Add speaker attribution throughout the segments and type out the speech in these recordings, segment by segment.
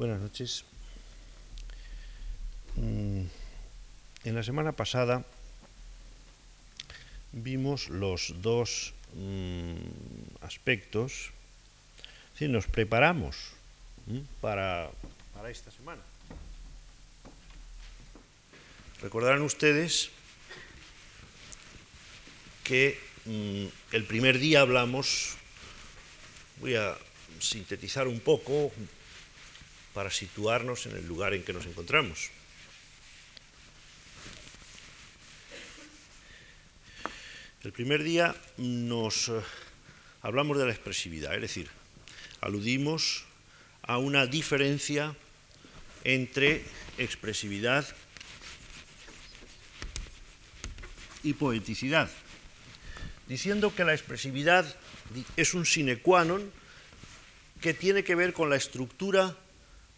Speaker 1: Buenas noches. Mm, en la semana pasada vimos los dos mm, aspectos, si nos preparamos para, para esta semana. Recordarán ustedes que mm, el primer día hablamos, voy a sintetizar un poco para situarnos en el lugar en que nos encontramos. El primer día nos eh, hablamos de la expresividad, es decir, aludimos a una diferencia entre expresividad y poeticidad, diciendo que la expresividad es un sine qua non que tiene que ver con la estructura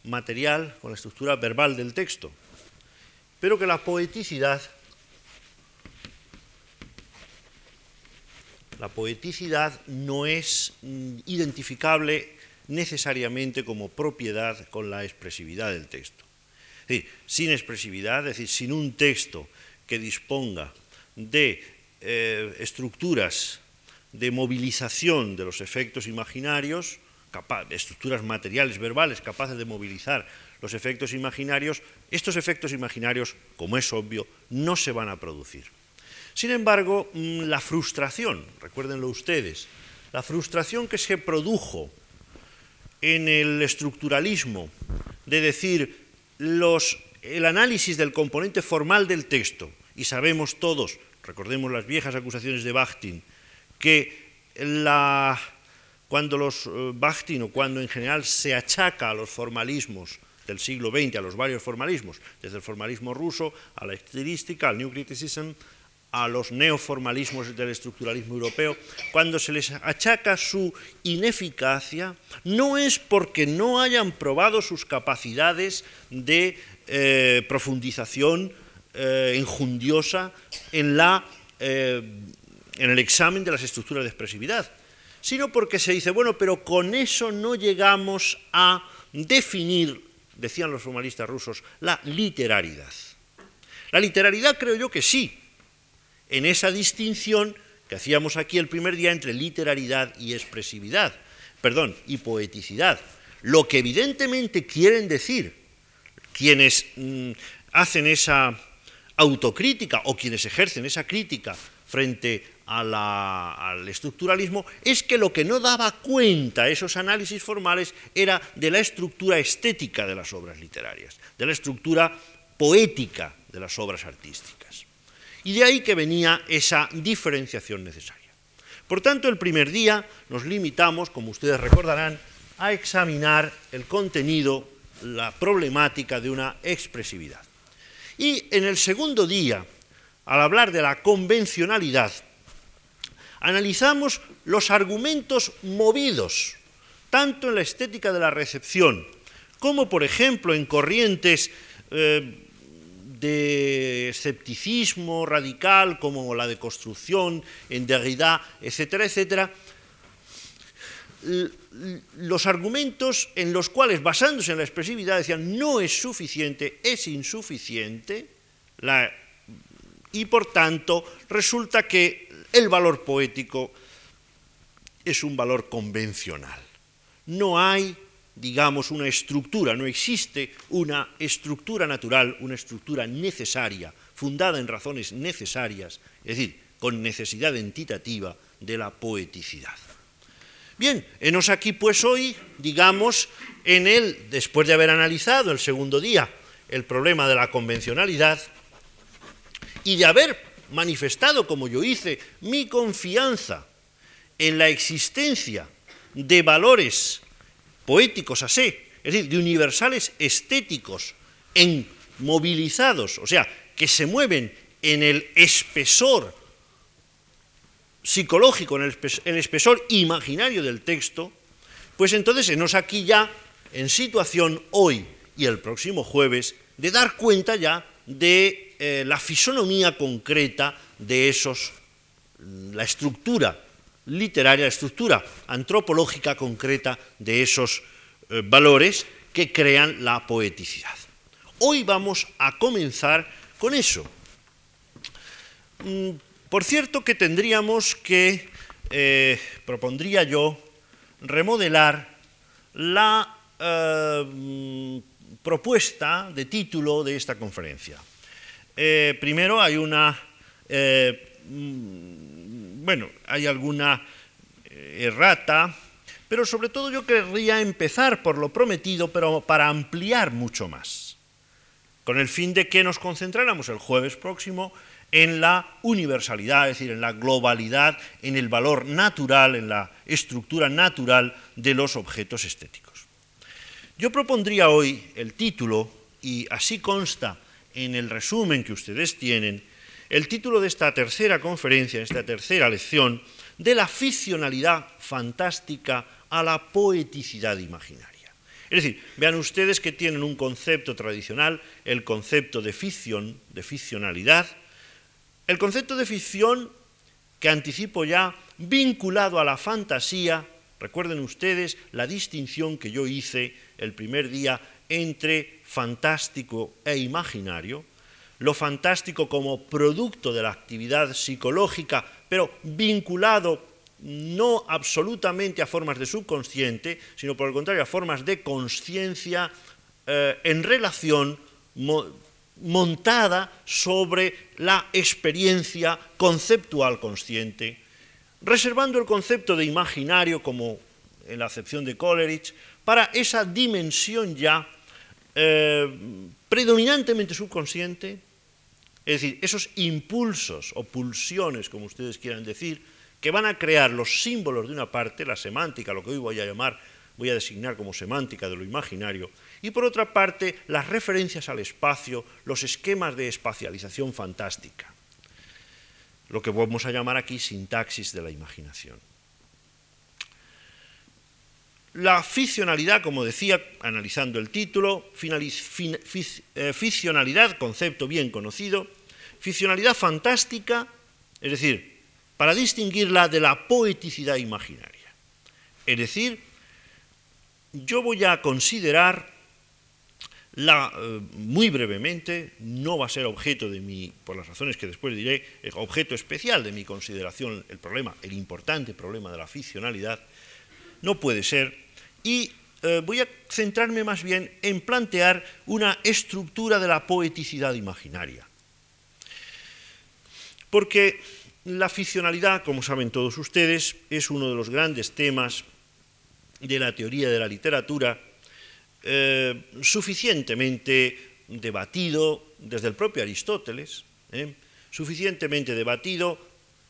Speaker 1: material, con la estructura verbal del texto, pero que la poeticidad, la poeticidad no es mm, identificable necesariamente como propiedad con la expresividad del texto. Es decir, sin expresividad, es decir, sin un texto que disponga de eh, estructuras de movilización de los efectos imaginarios, estructuras materiales, verbales, capaces de movilizar los efectos imaginarios, estos efectos imaginarios, como es obvio, no se van a producir. Sin embargo, mm, la frustración, recuérdenlo ustedes, la frustración que se produjo en el estructuralismo de decir los, el análisis del componente formal del texto, y sabemos todos, recordemos las viejas acusaciones de Bakhtin, que la cuando los eh, Bakhtin o cuando en general se achaca a los formalismos del siglo XX, a los varios formalismos, desde el formalismo ruso a la estilística, al New Criticism, a los neoformalismos del estructuralismo europeo, cuando se les achaca su ineficacia, no es porque no hayan probado sus capacidades de eh, profundización eh, enjundiosa en, la, en el examen de las estructuras de expresividad, sino porque se dice, bueno, pero con eso no llegamos a definir, decían los formalistas rusos, la literalidad. La literalidad creo yo que sí, en esa distinción que hacíamos aquí el primer día entre literalidad y expresividad, perdón, y poeticidad. Lo que evidentemente quieren decir quienes mm, hacen esa autocrítica o quienes ejercen esa crítica frente al estructuralismo es que lo que no daba cuenta esos análisis formales era de la estructura estética de las obras literarias, de la estructura poética de las obras artísticas. Y de ahí que venía esa diferenciación necesaria. Por tanto, el primer día nos limitamos, como ustedes recordarán, a examinar el contenido, la problemática de una expresividad. Y en el segundo día, al hablar de la convencionalidad, analizamos los argumentos movidos, tanto en la estética de la recepción, como por ejemplo en corrientes eh, de escepticismo radical, como la de construcción, en Derrida, etcétera, etcétera, los argumentos en los cuales, basándose en la expresividad, decían no es suficiente, es insuficiente, y por tanto resulta que el valor poético es un valor convencional. No hay, digamos, una estructura, no existe una estructura natural, una estructura necesaria, fundada en razones necesarias, es decir, con necesidad entitativa de la poeticidad. Bien, enos aquí pues hoy, digamos, en el, después de haber analizado el segundo día el problema de la convencionalidad y de haber manifestado, como yo hice, mi confianza en la existencia de valores poéticos así, es decir, de universales estéticos en movilizados, o sea, que se mueven en el espesor psicológico, en el espesor imaginario del texto, pues entonces enos aquí ya en situación hoy y el próximo jueves de dar cuenta ya de eh, la fisonomía concreta de esos, mm, la estructura literaria, la estructura antropológica concreta de esos eh, valores que crean la poeticidad. Hoy vamos a comenzar con eso. Mm, por cierto que tendríamos que, eh, propondría yo, remodelar la eh, propuesta de título de esta conferencia. Eh, primero hay una, mm, bueno, hay alguna errata, pero sobre todo yo querría empezar por lo prometido, pero para ampliar mucho más, con el fin de que nos concentráramos el jueves próximo en la universalidad, es decir, en la globalidad, en el valor natural, en la estructura natural de los objetos estéticos. Yo propondría hoy el título, y así consta en el resumen que ustedes tienen, el título de esta tercera conferencia, esta tercera lección, de la ficcionalidad fantástica a la poeticidad imaginaria. Es decir, vean ustedes que tienen un concepto tradicional, el concepto de ficción, de ficcionalidad, el concepto de ficción, que anticipo ya, vinculado a la fantasía, recuerden ustedes la distinción que yo hice el primer día entre fantástico e imaginario, lo fantástico como producto de la actividad psicológica, pero vinculado no absolutamente a formas de subconsciente, sino por el contrario a formas de conciencia eh, en relación montada sobre la experiencia conceptual consciente, reservando el concepto de imaginario, como en la acepción de Coleridge, para esa dimensión ya eh, predominantemente subconsciente, es decir, esos impulsos o pulsiones, como ustedes quieran decir, que van a crear los símbolos de una parte, la semántica, lo que hoy voy a llamar, voy a designar como semántica de lo imaginario, y por otra parte las referencias al espacio, los esquemas de espacialización fantástica, lo que vamos a llamar aquí sintaxis de la imaginación. La ficcionalidad, como decía, analizando el título, eh, ficcionalidad, concepto bien conocido, ficcionalidad fantástica, es decir, para distinguirla de la poeticidad imaginaria. Es decir, yo voy a considerar la, eh, muy brevemente, no va a ser objeto de mi, por las razones que después diré, objeto especial de mi consideración el problema, el importante problema de la ficcionalidad, no puede ser, y eh, voy a centrarme más bien en plantear una estructura de la poeticidad imaginaria. Porque la ficcionalidad, como saben todos ustedes, es uno de los grandes temas de la teoría de la literatura, eh, suficientemente debatido desde el propio Aristóteles, ¿eh? suficientemente debatido,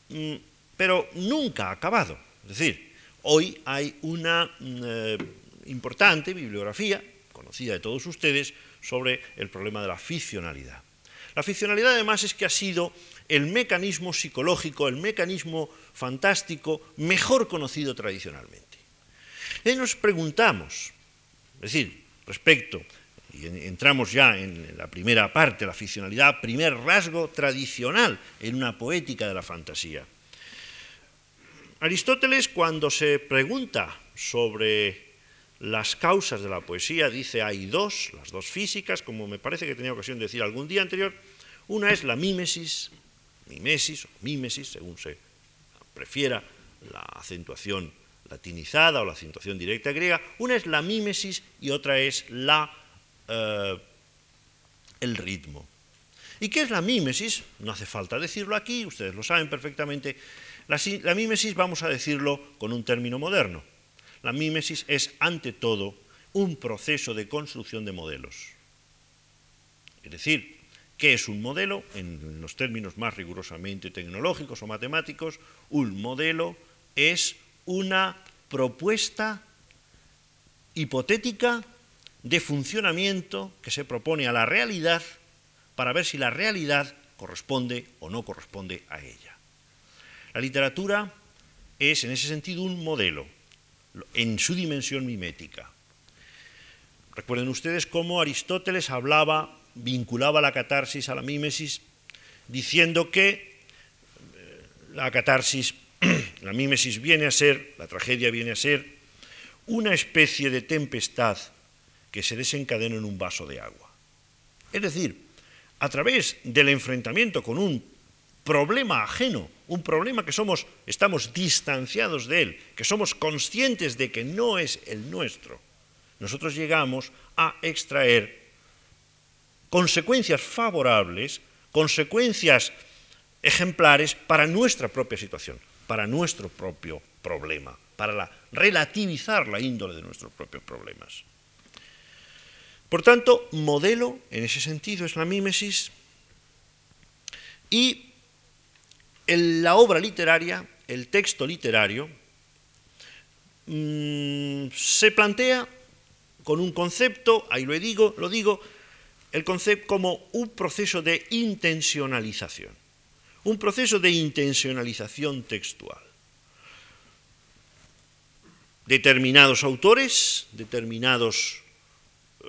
Speaker 1: mm, pero nunca acabado. Es decir, hoy hay una eh, importante bibliografía, conocida de todos ustedes, sobre el problema de la ficcionalidad. La ficcionalidad además es que ha sido el mecanismo psicológico, el mecanismo fantástico mejor conocido tradicionalmente. Y nos preguntamos, es decir, respecto, y entramos ya en la primera parte, la ficcionalidad, primer rasgo tradicional en una poética de la fantasía. Aristóteles cuando se pregunta sobre las causas de la poesía, dice hay dos, las dos físicas, como me parece que tenía ocasión de decir algún día anterior, una es la mímesis, mimesis o mímesis, según se prefiera la acentuación latinizada o la acentuación directa griega, una es la mímesis y otra es la, eh, el ritmo. ¿Y qué es la mímesis? No hace falta decirlo aquí, ustedes lo saben perfectamente. La, la mímesis vamos a decirlo con un término moderno. La mímesis es, ante todo, un proceso de construcción de modelos. Es decir, ¿qué es un modelo? En los términos más rigurosamente tecnológicos o matemáticos, un modelo es una propuesta hipotética de funcionamiento que se propone a la realidad para ver si la realidad corresponde o no corresponde a ella. La literatura es en ese sentido un modelo en su dimensión mimética. Recuerden ustedes cómo Aristóteles hablaba, vinculaba la catarsis a la mímesis, diciendo que eh, la catarsis la mímesis viene a ser, la tragedia viene a ser, una especie de tempestad que se desencadena en un vaso de agua. Es decir, a través del enfrentamiento con un problema ajeno, un problema que somos, estamos distanciados de él, que somos conscientes de que no es el nuestro, nosotros llegamos a extraer consecuencias favorables, consecuencias ejemplares para nuestra propia situación, para nuestro propio problema, para relativizar la índole de nuestros propios problemas. Por tanto, modelo en ese sentido es la mímesis y la obra literaria, el texto literario, mm, se plantea con un concepto, ahí lo digo, lo digo, el concepto como un proceso de intencionalización, un proceso de intencionalización textual. Determinados autores, determinados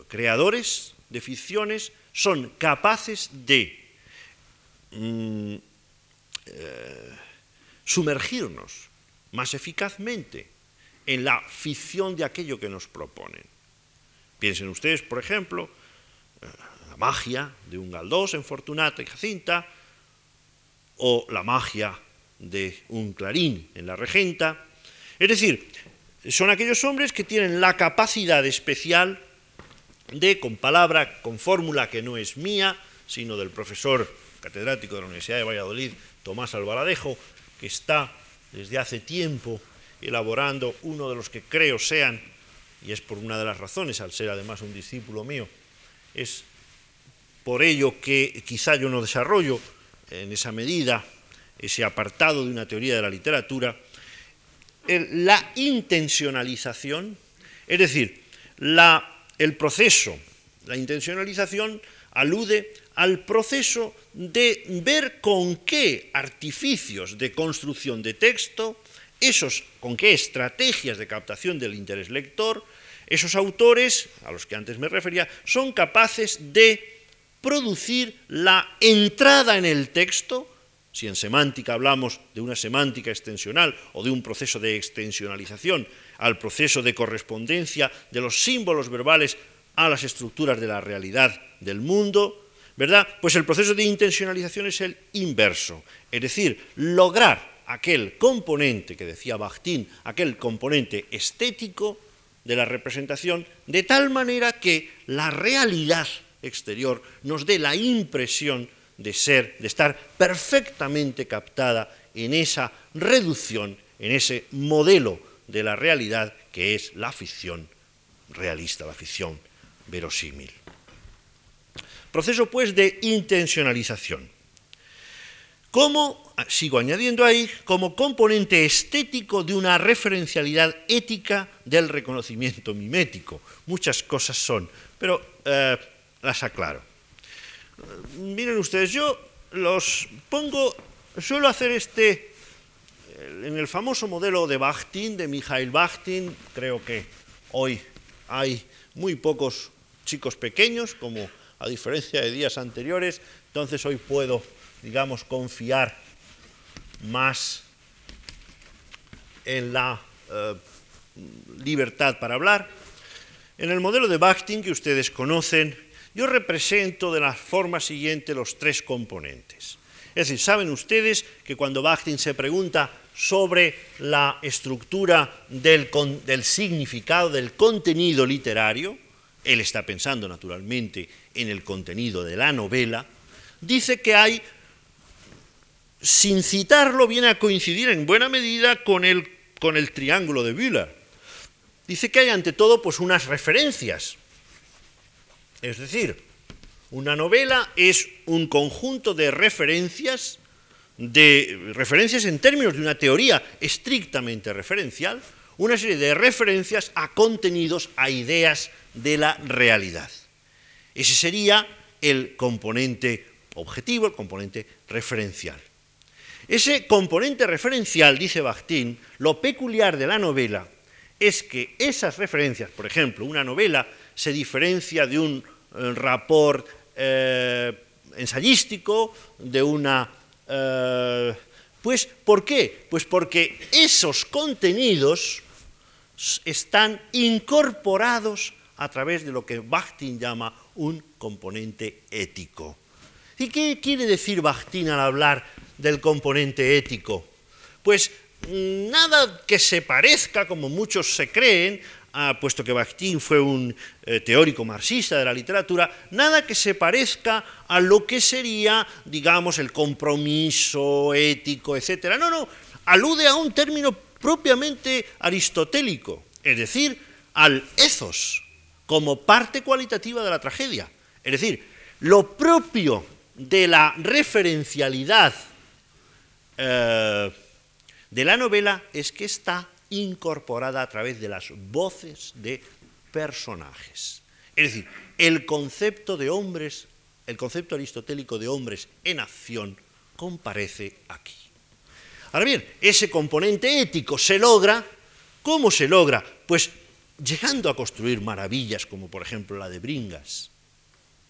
Speaker 1: creadores de ficciones son capaces de mm, eh, sumergirnos más eficazmente en la ficción de aquello que nos proponen. Piensen ustedes, por ejemplo, eh, la magia de un Galdós en Fortunata y Jacinta, o la magia de un Clarín en la Regenta. Es decir, son aquellos hombres que tienen la capacidad especial de, con palabra, con fórmula que no es mía, sino del profesor catedrático de la Universidad de Valladolid, Tomás Albaladejo, que está desde hace tiempo elaborando uno de los que creo sean, y es por una de las razones, al ser además un discípulo mío, es por ello que quizá yo no desarrollo en esa medida ese apartado de una teoría de la literatura, la intencionalización, es decir, la el proceso, la intencionalización, alude al proceso de ver con qué artificios de construcción de texto, esos, con qué estrategias de captación del interés lector, esos autores, a los que antes me refería, son capaces de producir la entrada en el texto, si en semántica hablamos de una semántica extensional o de un proceso de extensionalización, al proceso de correspondencia de los símbolos verbales a las estructuras de la realidad del mundo, ¿verdad? Pues el proceso de intencionalización es el inverso, es decir, lograr aquel componente que decía Bakhtin, aquel componente estético de la representación, de tal manera que la realidad exterior nos dé la impresión de ser, de estar perfectamente captada en esa reducción, en ese modelo de la realidad que es la ficción realista, la ficción verosímil. Proceso, pues, de intencionalización. Como, sigo añadiendo ahí, como componente estético de una referencialidad ética del reconocimiento mimético. Muchas cosas son, pero eh, las aclaro. Miren ustedes, yo los pongo, suelo hacer este en el famoso modelo de Bakhtin, de Mikhail Bakhtin, creo que hoy hay muy pocos chicos pequeños, como a diferencia de días anteriores, entonces hoy puedo, digamos, confiar más en la eh, libertad para hablar. En el modelo de Bakhtin que ustedes conocen, yo represento de la forma siguiente los tres componentes. Es decir, saben ustedes que cuando Bakhtin se pregunta sobre la estructura del, significado, del contenido literario, él está pensando naturalmente en el contenido de la novela, dice que hay, sin citarlo, viene a coincidir en buena medida con el, con el triángulo de Bühler. Dice que hay ante todo pues unas referencias. Es decir, una novela es un conjunto de referencias de referencias en términos de una teoría estrictamente referencial, una serie de referencias a contenidos, a ideas de la realidad. Ese sería el componente objetivo, el componente referencial. Ese componente referencial, dice Bakhtin, lo peculiar de la novela es que esas referencias, por ejemplo, una novela se diferencia de un eh, eh, ensayístico, de una eh, pues, ¿por qué? Pues porque esos contenidos están incorporados a través de lo que Bakhtin llama un componente ético. ¿Y qué quiere decir Bakhtin al hablar del componente ético? Pues mm, nada que se parezca, como muchos se creen, puesto que Bakhtin fue un eh, teórico marxista de la literatura, nada que se parezca a lo que sería, digamos, el compromiso ético, etc. No, no, alude a un término propiamente aristotélico, es decir, al ethos, como parte cualitativa de la tragedia. Es decir, lo propio de la referencialidad eh, de la novela es que está incorporada a través de las voces de personajes. Es decir, el concepto de hombres, el concepto aristotélico de hombres en acción comparece aquí. Ahora bien, ese componente ético se logra, ¿cómo se logra? Pues llegando a construir maravillas como por ejemplo la de Bringas,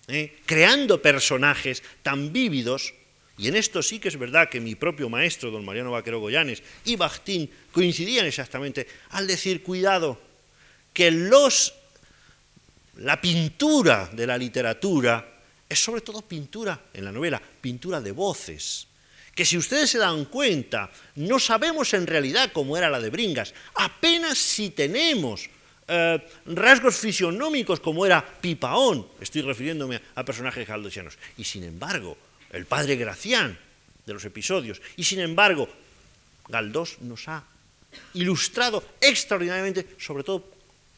Speaker 1: ¿eh? creando personajes tan vívidos y en esto sí que es verdad que mi propio maestro, don Mariano Vaquero Goyanes, y Bakhtin coincidían exactamente al decir, cuidado, que los, la pintura de la literatura es sobre todo pintura, en la novela, pintura de voces, que si ustedes se dan cuenta, no sabemos en realidad cómo era la de Bringas, apenas si tenemos eh, rasgos fisionómicos como era Pipaón, estoy refiriéndome a personajes galdosianos, y sin embargo, el padre Gracián de los episodios. Y sin embargo, Galdós nos ha ilustrado extraordinariamente, sobre todo,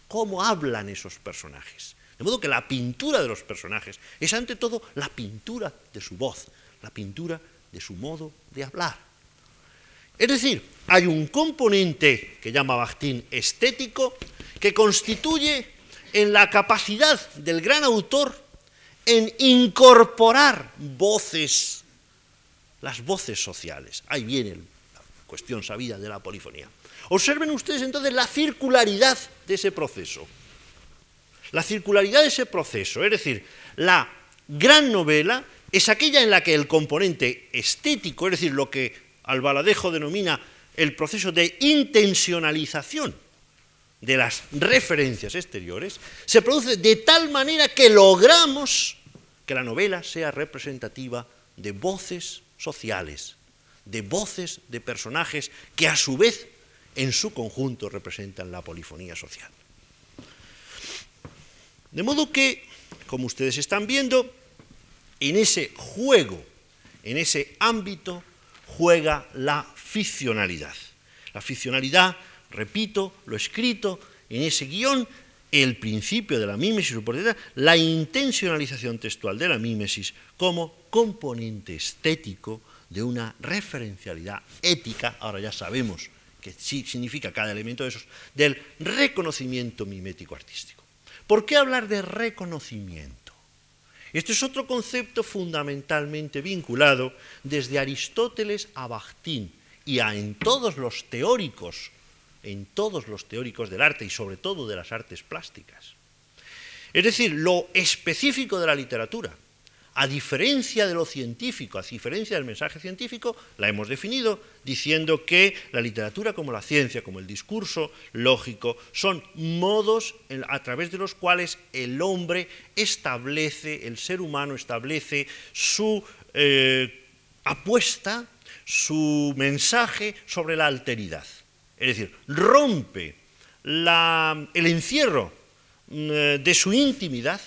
Speaker 1: cómo hablan esos personajes. De modo que la pintura de los personajes es ante todo la pintura de su voz, la pintura de su modo de hablar. Es decir, hay un componente que llama Bakhtin estético que constituye en la capacidad del gran autor en incorporar voces, las voces sociales. Ahí viene la cuestión sabida de la polifonía. Observen ustedes entonces la circularidad de ese proceso. La circularidad de ese proceso, es decir, la gran novela es aquella en la que el componente estético, es decir, lo que Albaladejo denomina el proceso de intencionalización de las referencias exteriores, se produce de tal manera que logramos que la novela sea representativa de voces sociales, de voces de personajes que a su vez en su conjunto representan la polifonía social. De modo que, como ustedes están viendo, en ese juego, en ese ámbito, juega la ficcionalidad. La ficcionalidad repito, lo escrito en ese guion, el principio de la mímesis la intencionalización textual de la mímesis como componente estético de una referencialidad ética, ahora ya sabemos qué significa cada elemento de esos, del reconocimiento mimético artístico. ¿Por qué hablar de reconocimiento? Este es otro concepto fundamentalmente vinculado desde Aristóteles a Bakhtin y a en todos los teóricos en todos los teóricos del arte y sobre todo de las artes plásticas. Es decir, lo específico de la literatura, a diferencia de lo científico, a diferencia del mensaje científico, la hemos definido diciendo que la literatura como la ciencia, como el discurso lógico, son modos a través de los cuales el hombre establece, el ser humano establece su eh, apuesta, su mensaje sobre la alteridad. Es decir, rompe el encierro mm, de su intimidad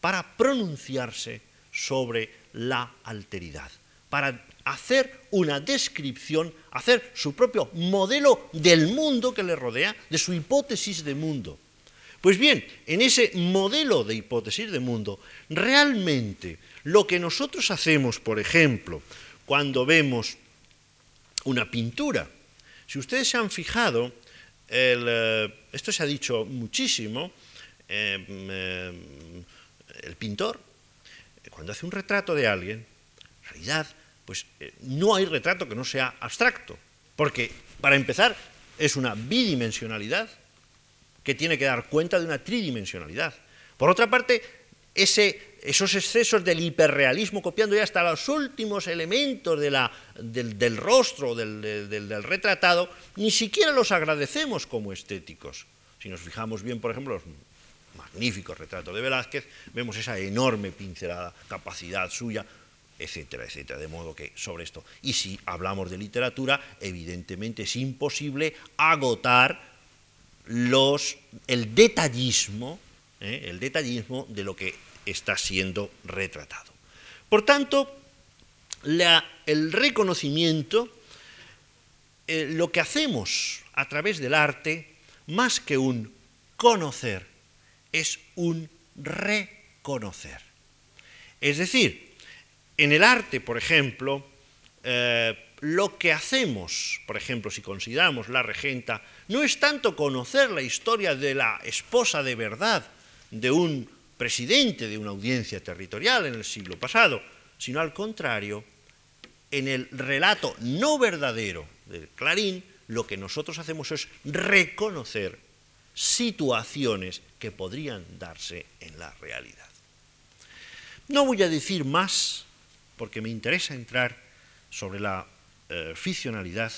Speaker 1: para pronunciarse sobre la alteridad, para hacer una descripción, hacer su propio modelo del mundo que le rodea, de su hipótesis de mundo. Pues bien, en ese modelo de hipótesis de mundo, realmente lo que nosotros hacemos, por ejemplo, cuando vemos una pintura, si ustedes se han fijado, eh, esto se ha dicho muchísimo, eh, eh, el pintor, cuando hace un retrato de alguien, en realidad, pues no hay retrato que no sea abstracto, porque para empezar es una bidimensionalidad que tiene que dar cuenta de una tridimensionalidad. Por otra parte, esos excesos del hiperrealismo, copiando ya hasta los últimos elementos del, rostro, del, retratado, ni siquiera los agradecemos como estéticos. Si nos fijamos bien, por ejemplo, los magnífico retrato de Velázquez, vemos esa enorme pincelada, capacidad suya, etcétera, etcétera. De modo que sobre esto, y si hablamos de literatura, evidentemente es imposible agotar los, el detallismo, ¿eh? el detallismo de lo que está siendo retratado. Por tanto, el reconocimiento, eh, lo que hacemos a través del arte, más que un conocer, es un reconocer. Es decir, en el arte, por ejemplo, eh, lo que hacemos, por ejemplo, si consideramos la regenta, no es tanto conocer la historia de la esposa de verdad de un presidente de una audiencia territorial en el siglo pasado, sino al contrario, en el relato no verdadero del Clarín, lo que nosotros hacemos es reconocer situaciones que podrían darse en la realidad. No voy a decir más, porque me interesa entrar sobre la eh, ficcionalidad,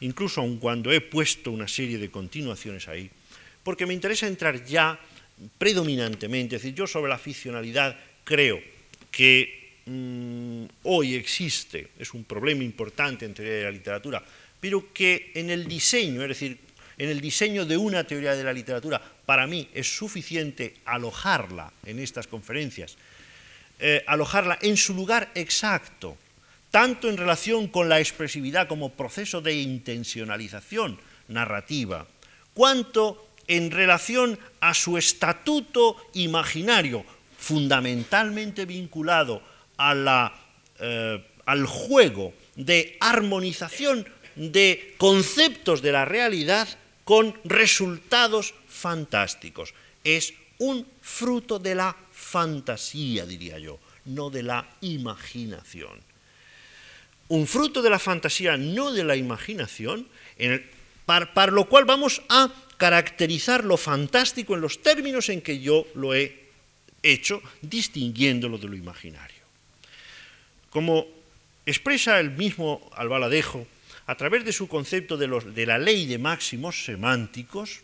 Speaker 1: incluso aun cuando he puesto una serie de continuaciones ahí, porque me interesa entrar ya predominantemente, es decir, yo sobre la ficcionalidad creo que Mm, hoy existe, es un problema importante en teoría de la literatura, pero que en el diseño, es decir, en el diseño de una teoría de la literatura, para mí es suficiente alojarla en estas conferencias, eh, alojarla en su lugar exacto, tanto en relación con la expresividad como proceso de intencionalización narrativa, cuanto en relación a su estatuto imaginario, fundamentalmente vinculado eh, al juego de armonización de conceptos de la realidad con resultados fantásticos. Es un fruto de la fantasía, diría yo, no de la imaginación. Un fruto de la fantasía, no de la imaginación, para lo cual vamos a caracterizar lo fantástico en los términos en que yo lo he hecho, distinguiéndolo de lo imaginario. Como expresa el mismo Albaladejo, a través de su concepto de, la ley de máximos semánticos,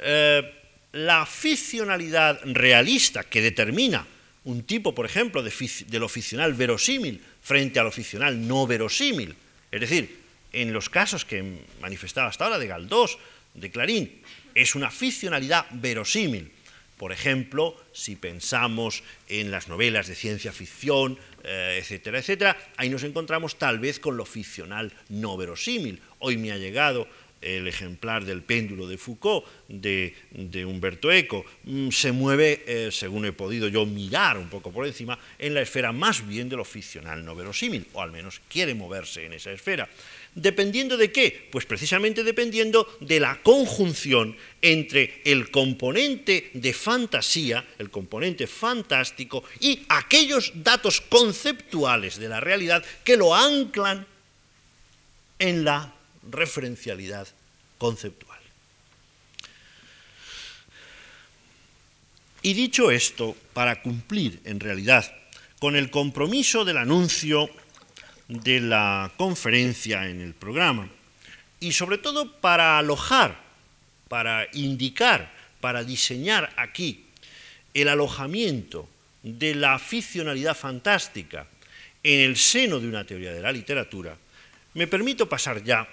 Speaker 1: eh, la ficcionalidad realista que determina un tipo, por ejemplo, de, de lo ficcional verosímil frente a lo ficcional no verosímil, es decir, en los casos que manifestaba hasta ahora de Galdós, de Clarín, es una ficcionalidad verosímil, por ejemplo, si pensamos en las novelas de ciencia ficción, eh, etcétera, etcétera, ahí nos encontramos tal vez con lo ficcional no verosímil. Hoy me ha llegado el ejemplar del péndulo de Foucault, de, Humberto Eco, mm, se mueve, eh, según he podido yo mirar un poco por encima, en la esfera más bien de lo ficcional no verosímil, o al menos quiere moverse en esa esfera. ¿Dependiendo de qué? Pues precisamente dependiendo de la conjunción entre el componente de fantasía, el componente fantástico, y aquellos datos conceptuales de la realidad que lo anclan en la referencialidad conceptual. Y dicho esto, para cumplir en realidad con el compromiso del anuncio de la conferencia en el programa. Y sobre todo para alojar, para indicar, para diseñar aquí el alojamiento de la ficcionalidad fantástica en el seno de una teoría de la literatura, me permito pasar ya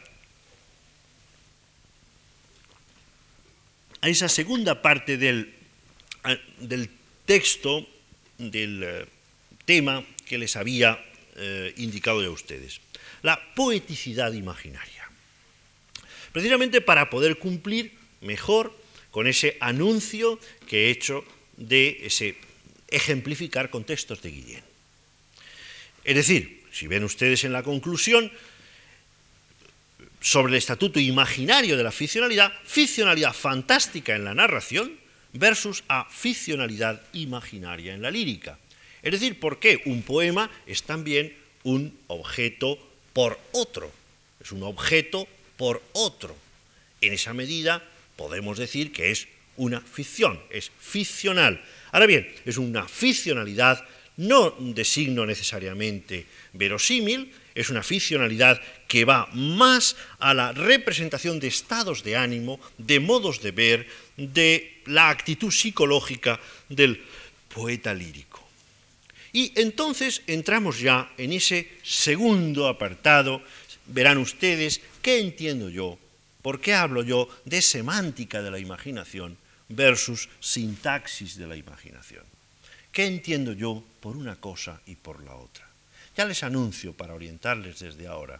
Speaker 1: a esa segunda parte del, del texto, del eh, tema que les había eh, indicado ya ustedes. La poeticidad imaginaria. Precisamente para poder cumplir mejor con ese anuncio que he hecho de ese ejemplificar contextos de Guillén. Es decir, si ven ustedes en la conclusión, sobre el estatuto imaginario de la ficcionalidad, ficcionalidad fantástica en la narración versus a ficcionalidad imaginaria en la lírica. Es decir, ¿por qué un poema es también un objeto por otro? Es un objeto por otro. En esa medida podemos decir que es una ficción, es ficcional. Ahora bien, es una ficcionalidad no de signo necesariamente verosímil, es una ficcionalidad que va más a la representación de estados de ánimo, de modos de ver, de la actitud psicológica del poeta lírico. Y entonces entramos ya en ese segundo apartado. Verán ustedes qué entiendo yo, por qué hablo yo de semántica de la imaginación versus sintaxis de la imaginación. ¿Qué entiendo yo por una cosa y por la otra? Ya les anuncio, para orientarles desde ahora,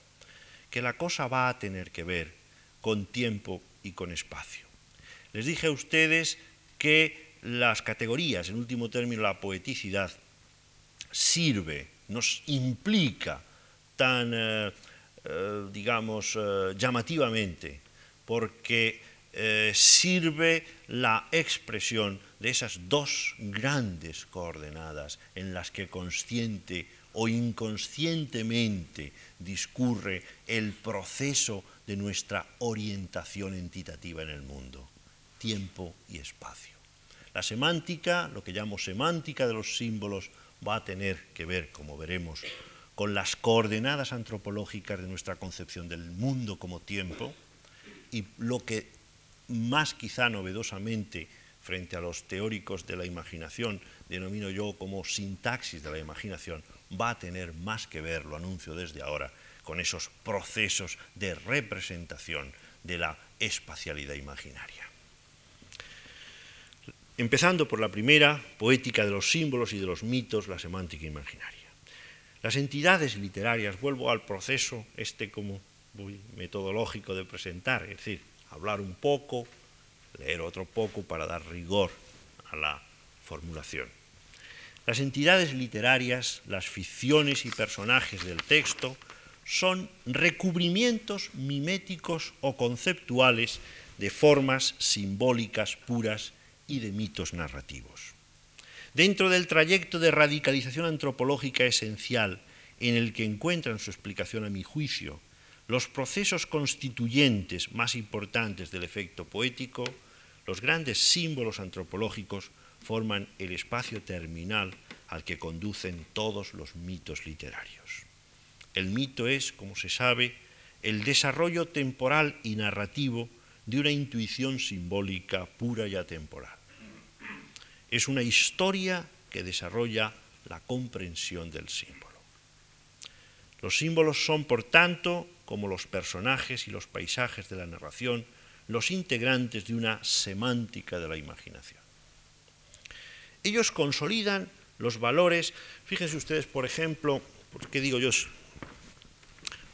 Speaker 1: que la cosa va a tener que ver con tiempo y con espacio. Les dije a ustedes que las categorías, en último término la poeticidad, sirve, nos implica tan, eh, eh, digamos, eh, llamativamente, porque sirve la expresión de esas dos grandes coordenadas en las que consciente o inconscientemente discurre el proceso de nuestra orientación entitativa en el mundo, tiempo y espacio. La semántica, lo que llamo semántica de los símbolos, va a tener que ver, como veremos, con las coordenadas antropológicas de nuestra concepción del mundo como tiempo y lo que más quizá novedosamente frente a los teóricos de la imaginación denomino yo como sintaxis de la imaginación, va a tener más que ver, lo anuncio desde ahora, con esos procesos de representación de la espacialidad imaginaria. Empezando por la primera, poética de los símbolos y de los mitos, la semántica imaginaria. Las entidades literarias, vuelvo al proceso este como muy metodológico de presentar, es decir, hablar un poco, leer otro poco para dar rigor a la formulación. Las entidades literarias, las ficciones y personajes del texto son recubrimientos miméticos o conceptuales de formas simbólicas puras y de mitos narrativos. Dentro del trayecto de radicalización antropológica esencial en el que encuentran su explicación a mi juicio los procesos constituyentes más importantes del efecto poético, los grandes símbolos antropológicos forman el espacio terminal al que conducen todos los mitos literarios. El mito es, como se sabe, el desarrollo temporal y narrativo de una intuición simbólica pura y atemporal. Es una historia que desarrolla la comprensión del símbolo. Los símbolos son, por tanto, como los personajes y los paisajes de la narración, los integrantes de una semántica de la imaginación. Ellos consolidan los valores, fíjense ustedes, por ejemplo, ¿por qué digo yo?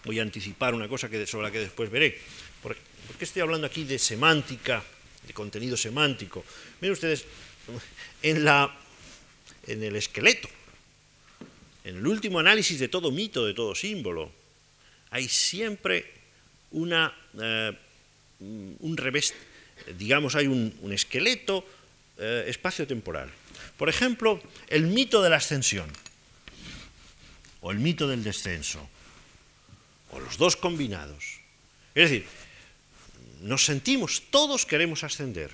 Speaker 1: Voy a anticipar una cosa que, sobre la que después veré. ¿Por, qué estoy hablando aquí de semántica, de contenido semántico? Miren ustedes, en, la, en el esqueleto, en el último análisis de todo mito, de todo símbolo, hay siempre una, eh, un revés, digamos, hay un, esqueleto eh, espacio-temporal. Por ejemplo, el mito de la ascensión o el mito del descenso, o los dos combinados. Es decir, nos sentimos, todos queremos ascender,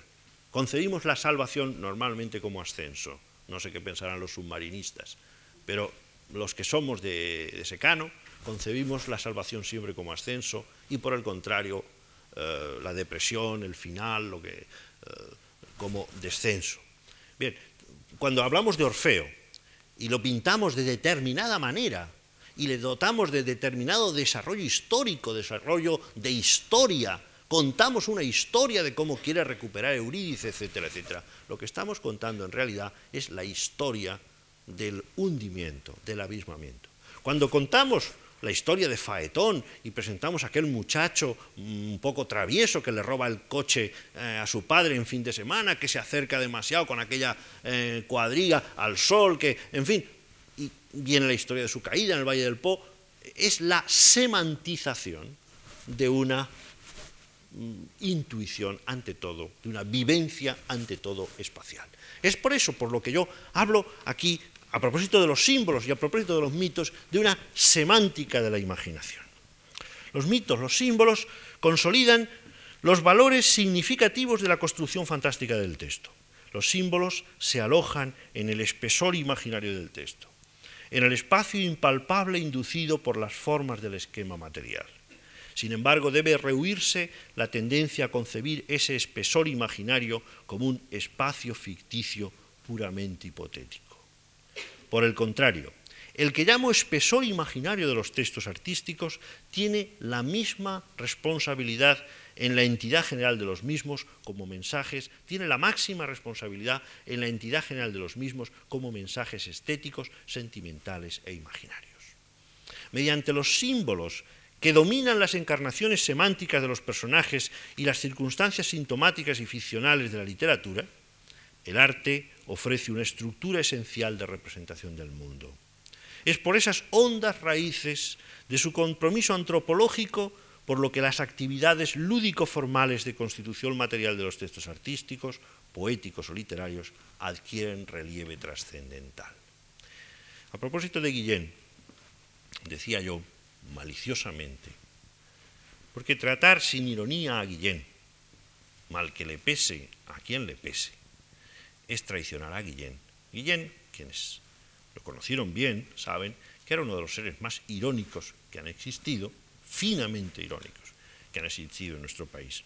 Speaker 1: concebimos la salvación normalmente como ascenso, no sé qué pensarán los submarinistas, pero los que somos de, secano concebimos la salvación siempre como ascenso y por el contrario eh, la depresión, el final, lo que, eh, como descenso. Bien, cuando hablamos de Orfeo y lo pintamos de determinada manera y le dotamos de determinado desarrollo histórico, desarrollo de historia, contamos una historia de cómo quiere recuperar Eurídice, etcétera, etcétera. Lo que estamos contando en realidad es la historia del hundimiento, del abismamiento. Cuando contamos la historia de Faetón y presentamos a aquel muchacho un poco travieso que le roba el coche eh, a su padre en fin de semana, que se acerca demasiado con aquella eh, cuadriga al sol, que, en fin, y viene la historia de su caída en el Valle del Po, es la semantización de una intuición ante todo, de una vivencia ante todo espacial. Es por eso por lo que yo hablo aquí a propósito de los símbolos y a propósito de los mitos, de una semántica de la imaginación. Los mitos, los símbolos, consolidan los valores significativos de la construcción fantástica del texto. Los símbolos se alojan en el espesor imaginario del texto, en el espacio impalpable inducido por las formas del esquema material. Sin embargo, debe rehuirse la tendencia a concebir ese espesor imaginario como un espacio ficticio puramente hipotético. Por el contrario, el que llamo espesor imaginario de los textos artísticos tiene la misma responsabilidad en la entidad general de los mismos como mensajes, tiene la máxima responsabilidad en la entidad general de los mismos como mensajes estéticos, sentimentales e imaginarios. Mediante los símbolos que dominan las encarnaciones semánticas de los personajes y las circunstancias sintomáticas y ficcionales de la literatura, el arte ofrece una estructura esencial de representación del mundo. Es por esas hondas raíces de su compromiso antropológico por lo que las actividades lúdico-formales de constitución material de los textos artísticos, poéticos o literarios adquieren relieve trascendental. A propósito de Guillén, decía yo, maliciosamente, porque tratar sin ironía a Guillén, mal que le pese a quien le pese, es traicionar a Guillén. Guillén, quienes lo conocieron bien, saben que era uno de los seres más irónicos que han existido, finamente irónicos, que han existido en nuestro país.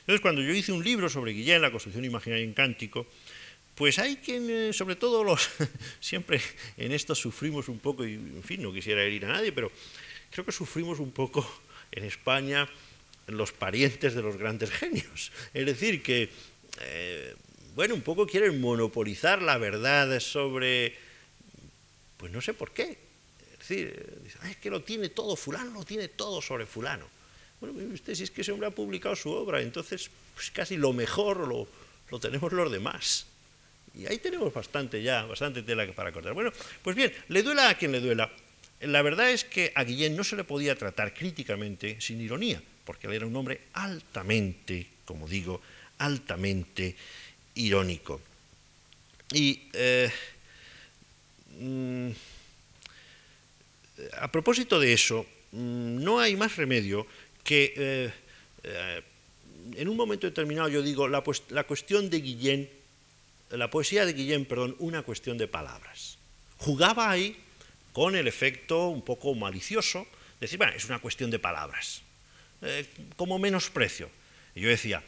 Speaker 1: Entonces, cuando yo hice un libro sobre Guillén, la construcción imaginaria en cántico, pues hay quien, eh, sobre todo los, siempre en esto sufrimos un poco, y en fin, no quisiera herir a nadie, pero creo que sufrimos un poco en España los parientes de los grandes genios. Es decir, que, eh, bueno, un poco quieren monopolizar la verdad sobre, pues no sé por qué. Es decir, es que lo tiene todo fulano, lo tiene todo sobre fulano. Bueno, usted si es que ese hombre ha publicado su obra, entonces pues casi lo mejor lo, lo tenemos los demás. Y ahí tenemos bastante ya, bastante tela para cortar. Bueno, pues bien, le duela a quien le duela. La verdad es que a Guillén no se le podía tratar críticamente sin ironía, porque él era un hombre altamente, como digo, altamente irónico. Y eh, mm, a propósito de eso, mm, no hay más remedio que eh, eh, en un momento determinado yo digo la, la cuestión de Guillén la poesía de Guillén, perdón, una cuestión de palabras. Jugaba ahí con el efecto un poco malicioso, de decir, bueno, es una cuestión de palabras, eh, como menosprecio. Y yo decía,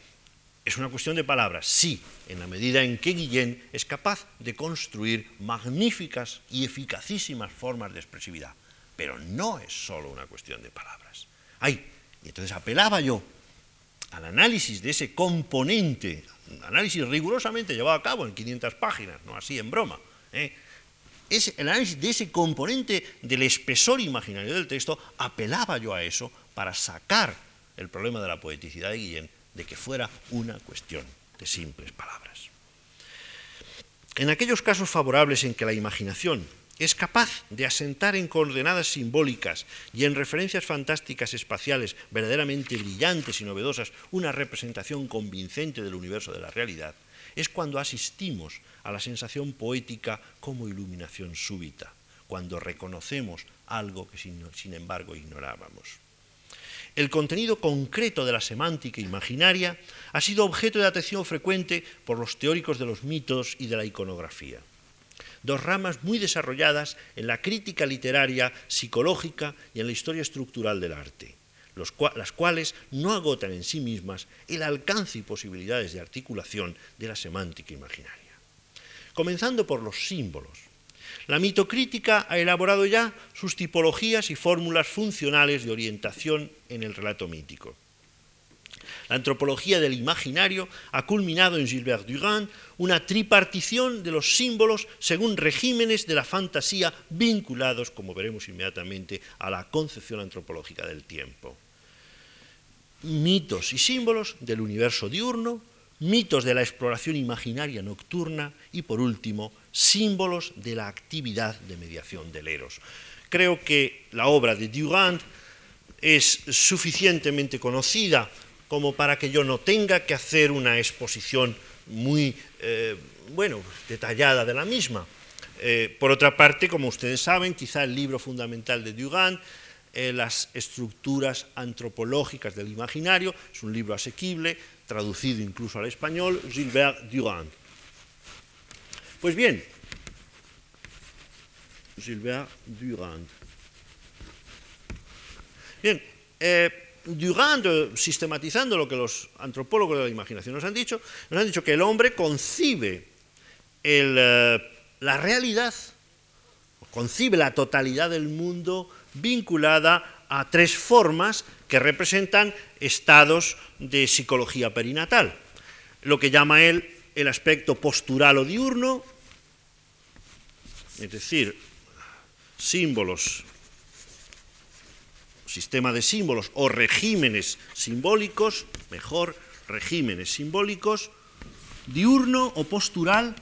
Speaker 1: es una cuestión de palabras, sí, en la medida en que Guillén es capaz de construir magníficas y eficacísimas formas de expresividad, pero no es solo una cuestión de palabras. Ay, y entonces apelaba yo al análisis de ese componente análisis rigurosamente llevado a cabo en 500 páginas, no así en broma. ¿eh? El análisis de ese componente del espesor imaginario del texto, apelaba yo a eso para sacar el problema de la poeticidad de Guillén de que fuera una cuestión de simples palabras. En aquellos casos favorables en que la imaginación es capaz de asentar en coordenadas simbólicas y en referencias fantásticas espaciales verdaderamente brillantes y novedosas una representación convincente del universo de la realidad, es cuando asistimos a la sensación poética como iluminación súbita, cuando reconocemos algo que sin, embargo ignorábamos. El contenido concreto de la semántica imaginaria ha sido objeto de atención frecuente por los teóricos de los mitos y de la iconografía dos ramas muy desarrolladas en la crítica literaria, psicológica y en la historia estructural del arte, las cuales no agotan en sí mismas el alcance y posibilidades de articulación de la semántica imaginaria. Comenzando por los símbolos. La mitocrítica ha elaborado ya sus tipologías y fórmulas funcionales de orientación en el relato mítico. La antropología del imaginario ha culminado en Gilbert Durand una tripartición de los símbolos según regímenes de la fantasía vinculados, como veremos inmediatamente, a la concepción antropológica del tiempo. Mitos y símbolos del universo diurno, mitos de la exploración imaginaria nocturna y, por último, símbolos de la actividad de mediación del eros. Creo que la obra de Durand es suficientemente conocida como para que yo no tenga que hacer una exposición muy, eh, bueno, detallada de la misma. Eh, por otra parte, como ustedes saben, quizá el libro fundamental de Durand, eh, Las estructuras antropológicas del imaginario, es un libro asequible, traducido incluso al español, Gilbert Durand. Pues bien, Gilbert Durand. Bien, Durand, sistematizando lo que los antropólogos de la imaginación nos han dicho, nos han dicho que el hombre concibe eh, la realidad, concibe la totalidad del mundo vinculada a tres formas que representan estados de psicología perinatal. Lo que llama él el aspecto postural o diurno, es decir, símbolos, sistema de símbolos o regímenes simbólicos, mejor, regímenes simbólicos, diurno o postural,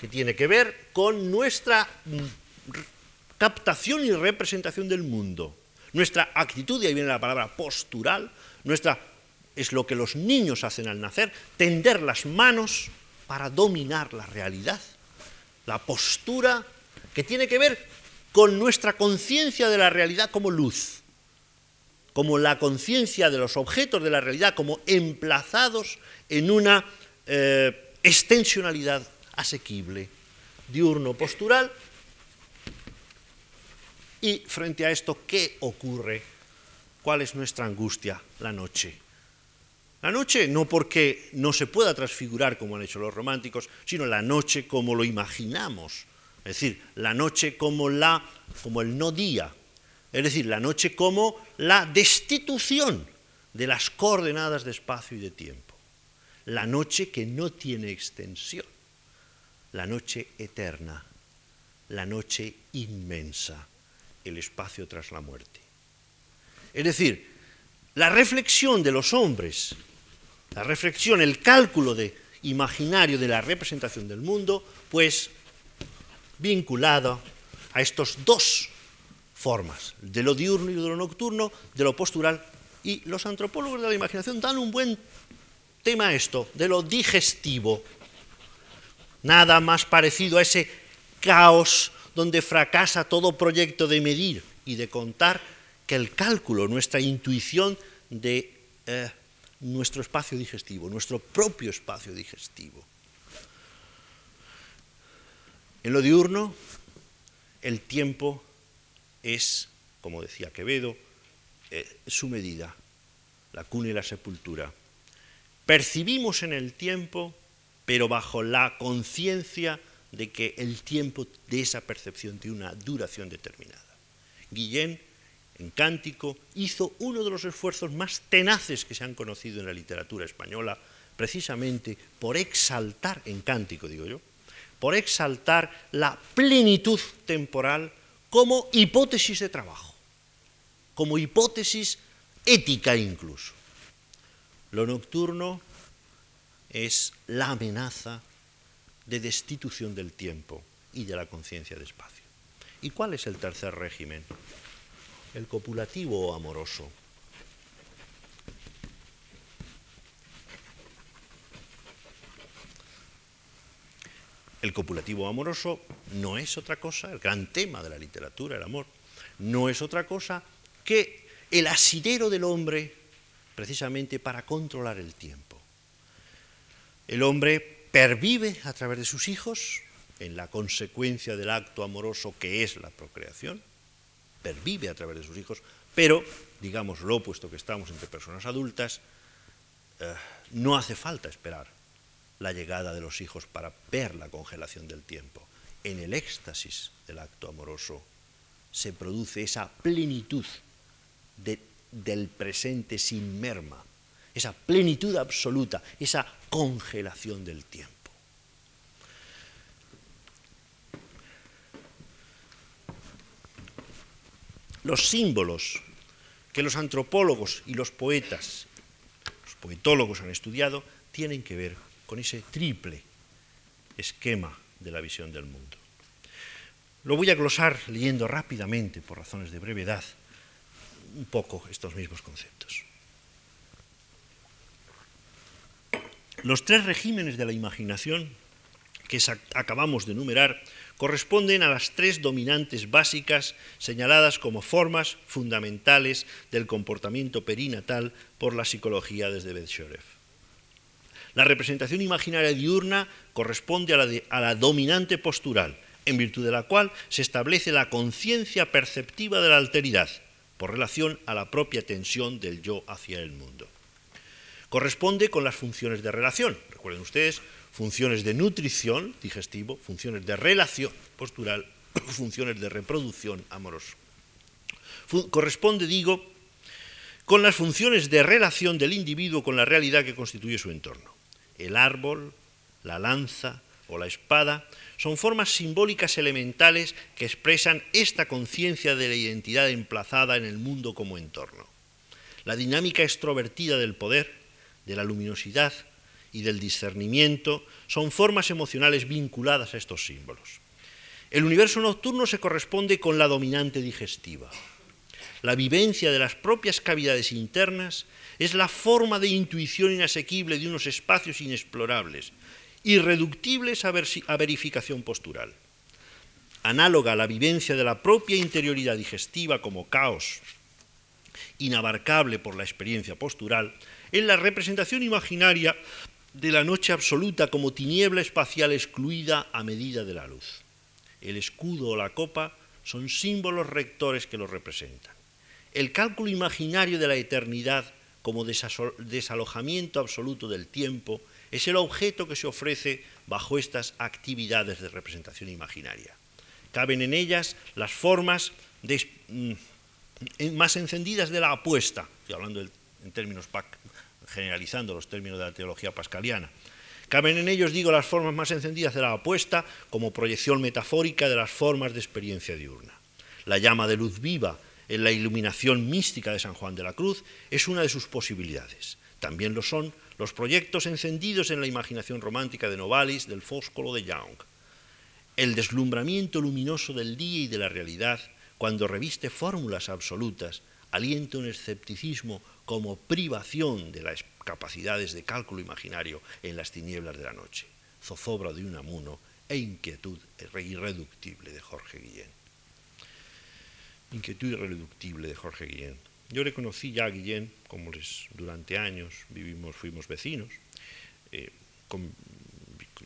Speaker 1: que tiene que ver con nuestra captación y representación del mundo. Nuestra actitud, y ahí viene la palabra postural, nuestra es lo que los niños hacen al nacer, tender las manos para dominar la realidad. La postura que tiene que ver con nuestra conciencia de la realidad como luz, como la conciencia de los objetos de la realidad como emplazados en una eh, extensionalidad asequible, diurno postural, y frente a esto, ¿qué ocurre? ¿Cuál es nuestra angustia? La noche. La noche no porque no se pueda transfigurar como han hecho los románticos, sino la noche como lo imaginamos. Es decir, la noche como, la, como el no día. Es decir, la noche como la destitución de las coordenadas de espacio y de tiempo. La noche que no tiene extensión. La noche eterna. La noche inmensa el espacio tras la muerte. Es decir, la reflexión de los hombres, la reflexión, el cálculo de imaginario de la representación del mundo, pues vinculado a estos dos formas, de lo diurno y de lo nocturno, de lo postural, y los antropólogos de la imaginación dan un buen tema a esto, de lo digestivo. Nada más parecido a ese caos donde fracasa todo proyecto de medir y de contar, que el cálculo, nuestra intuición de eh, nuestro espacio digestivo, nuestro propio espacio digestivo. En lo diurno, el tiempo es, como decía Quevedo, eh, su medida, la cuna y la sepultura. Percibimos en el tiempo, pero bajo la conciencia de que el tiempo de esa percepción tiene una duración determinada. Guillén, en Cántico, hizo uno de los esfuerzos más tenaces que se han conocido en la literatura española, precisamente por exaltar, en Cántico digo yo, por exaltar la plenitud temporal como hipótesis de trabajo, como hipótesis ética incluso. Lo nocturno es la amenaza de destitución del tiempo y de la conciencia de espacio. ¿Y cuál es el tercer régimen? El copulativo o amoroso. El copulativo amoroso no es otra cosa, el gran tema de la literatura, el amor, no es otra cosa que el asidero del hombre precisamente para controlar el tiempo. El hombre pervive a través de sus hijos, en la consecuencia del acto amoroso que es la procreación, pervive a través de sus hijos, pero, digámoslo, puesto que estamos entre personas adultas, eh, no hace falta esperar la llegada de los hijos para ver la congelación del tiempo. En el éxtasis del acto amoroso se produce esa plenitud del presente sin merma, esa plenitud absoluta, esa congelación del tiempo. Los símbolos que los antropólogos y los poetas, los poetólogos han estudiado, tienen que ver con ese triple esquema de la visión del mundo. Lo voy a glosar leyendo rápidamente, por razones de brevedad, un poco estos mismos conceptos. Los tres regímenes de la imaginación que acabamos de enumerar corresponden a las tres dominantes básicas señaladas como formas fundamentales del comportamiento perinatal por la psicología desde Betshorev. La representación imaginaria diurna corresponde a la dominante postural, en virtud de la cual se establece la conciencia perceptiva de la alteridad, por relación a la propia tensión del yo hacia el mundo. Corresponde con las funciones de relación. Recuerden ustedes, funciones de nutrición, digestivo, funciones de relación postural, funciones de reproducción amorosa. corresponde, digo, con las funciones de relación del individuo con la realidad que constituye su entorno. El árbol, la lanza o la espada son formas simbólicas elementales que expresan esta conciencia de la identidad emplazada en el mundo como entorno. La dinámica extrovertida del poder, de la luminosidad y del discernimiento son formas emocionales vinculadas a estos símbolos. El universo nocturno se corresponde con la dominante digestiva. La vivencia de las propias cavidades internas es la forma de intuición inasequible de unos espacios inexplorables, irreductibles a, verificación postural. Análoga a la vivencia de la propia interioridad digestiva como caos, inabarcable por la experiencia postural, en la representación imaginaria de la noche absoluta como tiniebla espacial excluida a medida de la luz. El escudo o la copa son símbolos rectores que lo representan. El cálculo imaginario de la eternidad como desalojamiento absoluto del tiempo es el objeto que se ofrece bajo estas actividades de representación imaginaria. Caben en ellas las formas mm, más encendidas de la apuesta, estoy hablando en términos generalizando los términos de la teología pascaliana. Caben en ellos, digo, las formas más encendidas de la apuesta como proyección metafórica de las formas de experiencia diurna. La llama de luz viva en la iluminación mística de San Juan de la Cruz es una de sus posibilidades. También lo son los proyectos encendidos en la imaginación romántica de Novalis del Fóscolo de Young. El deslumbramiento luminoso del día y de la realidad, cuando reviste fórmulas absolutas, alienta un escepticismo como privación de las capacidades de cálculo imaginario en las tinieblas de la noche, zozobra de un amuno e inquietud irreductible de Jorge Guillén. Inquietud irreductible de Jorge Guillén. Yo le conocí ya a Guillén, como les, durante años vivimos, fuimos vecinos, eh,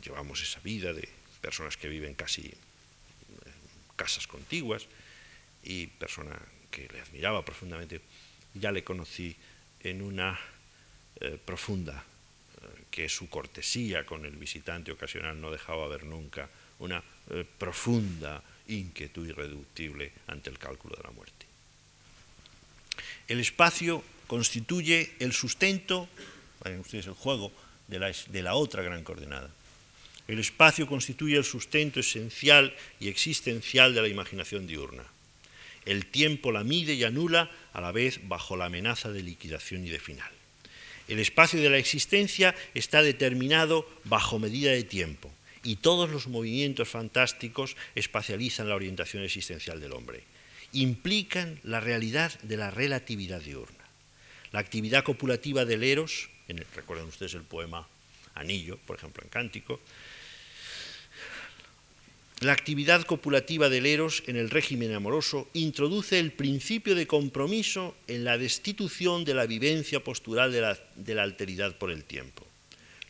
Speaker 1: llevamos esa vida de personas que viven casi en casas contiguas y persona que le admiraba profundamente. Ya le conocí en una eh, profunda, eh, que su cortesía con el visitante ocasional no dejaba ver nunca, una profunda inquietud irreductible ante el cálculo de la muerte. El espacio constituye el sustento, vayan ustedes el juego, de la otra gran coordenada. El espacio constituye el sustento esencial y existencial de la imaginación diurna. El tiempo la mide y anula a la vez bajo la amenaza de liquidación y de final. El espacio de la existencia está determinado bajo medida de tiempo y todos los movimientos fantásticos espacializan la orientación existencial del hombre implican la realidad de la relatividad diurna. La actividad copulativa del Eros, en recuerden ustedes el poema Anillo, por ejemplo, en Cántico, la actividad copulativa del Eros en el régimen amoroso introduce el principio de compromiso en la destitución de la vivencia postural de la, alteridad por el tiempo.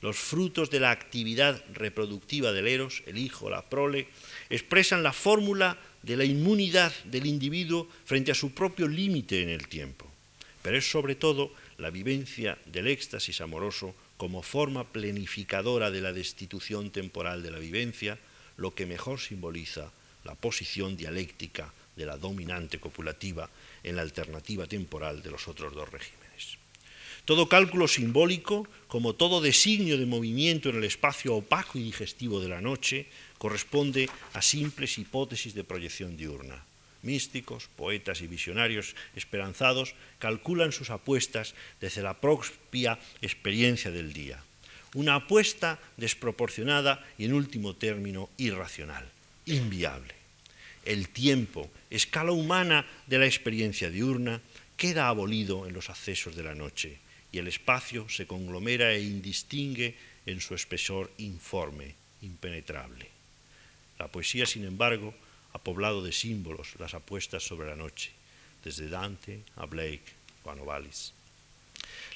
Speaker 1: Los frutos de la actividad reproductiva del Eros, el hijo, la prole, expresan la fórmula de la inmunidad del individuo frente a su propio límite en el tiempo, pero es sobre todo la vivencia del éxtasis amoroso como forma planificadora de la destitución temporal de la vivencia, lo que mejor simboliza la posición dialéctica de la dominante copulativa en la alternativa temporal de los otros dos regímenes. Todo cálculo simbólico, como todo designio de movimiento en el espacio opaco y digestivo de la noche, corresponde a simples hipótesis de proyección diurna. Místicos, poetas y visionarios esperanzados calculan sus apuestas desde la propia experiencia del día. Una apuesta desproporcionada y, en último término, irracional, inviable. El tiempo, escala humana de la experiencia diurna, queda abolido en los accesos de la noche y el espacio se conglomera e indistingue en su espesor informe, impenetrable. La poesía, sin embargo, ha poblado de símbolos las apuestas sobre la noche, desde Dante a Blake o a Novalis.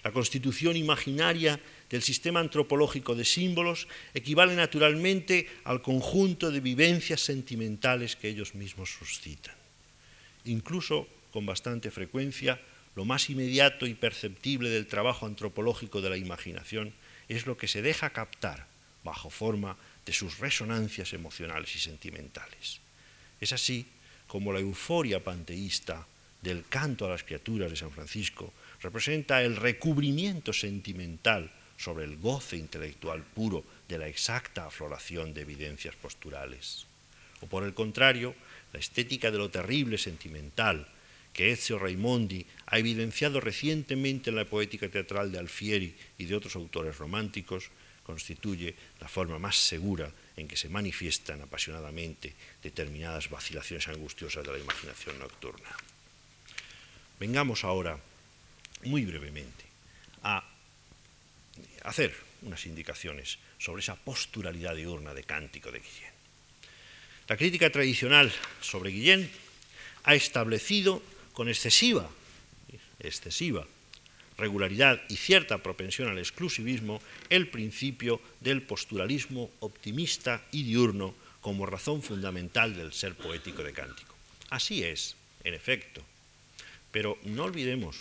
Speaker 1: La constitución imaginaria del sistema antropológico de símbolos equivale naturalmente al conjunto de vivencias sentimentales que ellos mismos suscitan. Incluso con bastante frecuencia, lo más inmediato y perceptible del trabajo antropológico de la imaginación es lo que se deja captar bajo forma de sus resonancias emocionales y sentimentales. Es así como la euforia panteísta del canto a las criaturas de San Francisco representa el recubrimiento sentimental sobre el goce intelectual puro de la exacta afloración de evidencias posturales. O por el contrario, la estética de lo terrible sentimental que Ezio Raimondi ha evidenciado recientemente en la poética teatral de Alfieri y de otros autores románticos, constituye la forma más segura en que se manifiestan apasionadamente determinadas vacilaciones angustiosas de la imaginación nocturna. Vengamos ahora, muy brevemente, a hacer unas indicaciones sobre esa posturalidad diurna de cántico de Guillén. La crítica tradicional sobre Guillén ha establecido con excesiva, excesiva regularidad y cierta propensión al exclusivismo el principio del posturalismo optimista y diurno como razón fundamental del ser poético de Cántico. Así es, en efecto, pero no olvidemos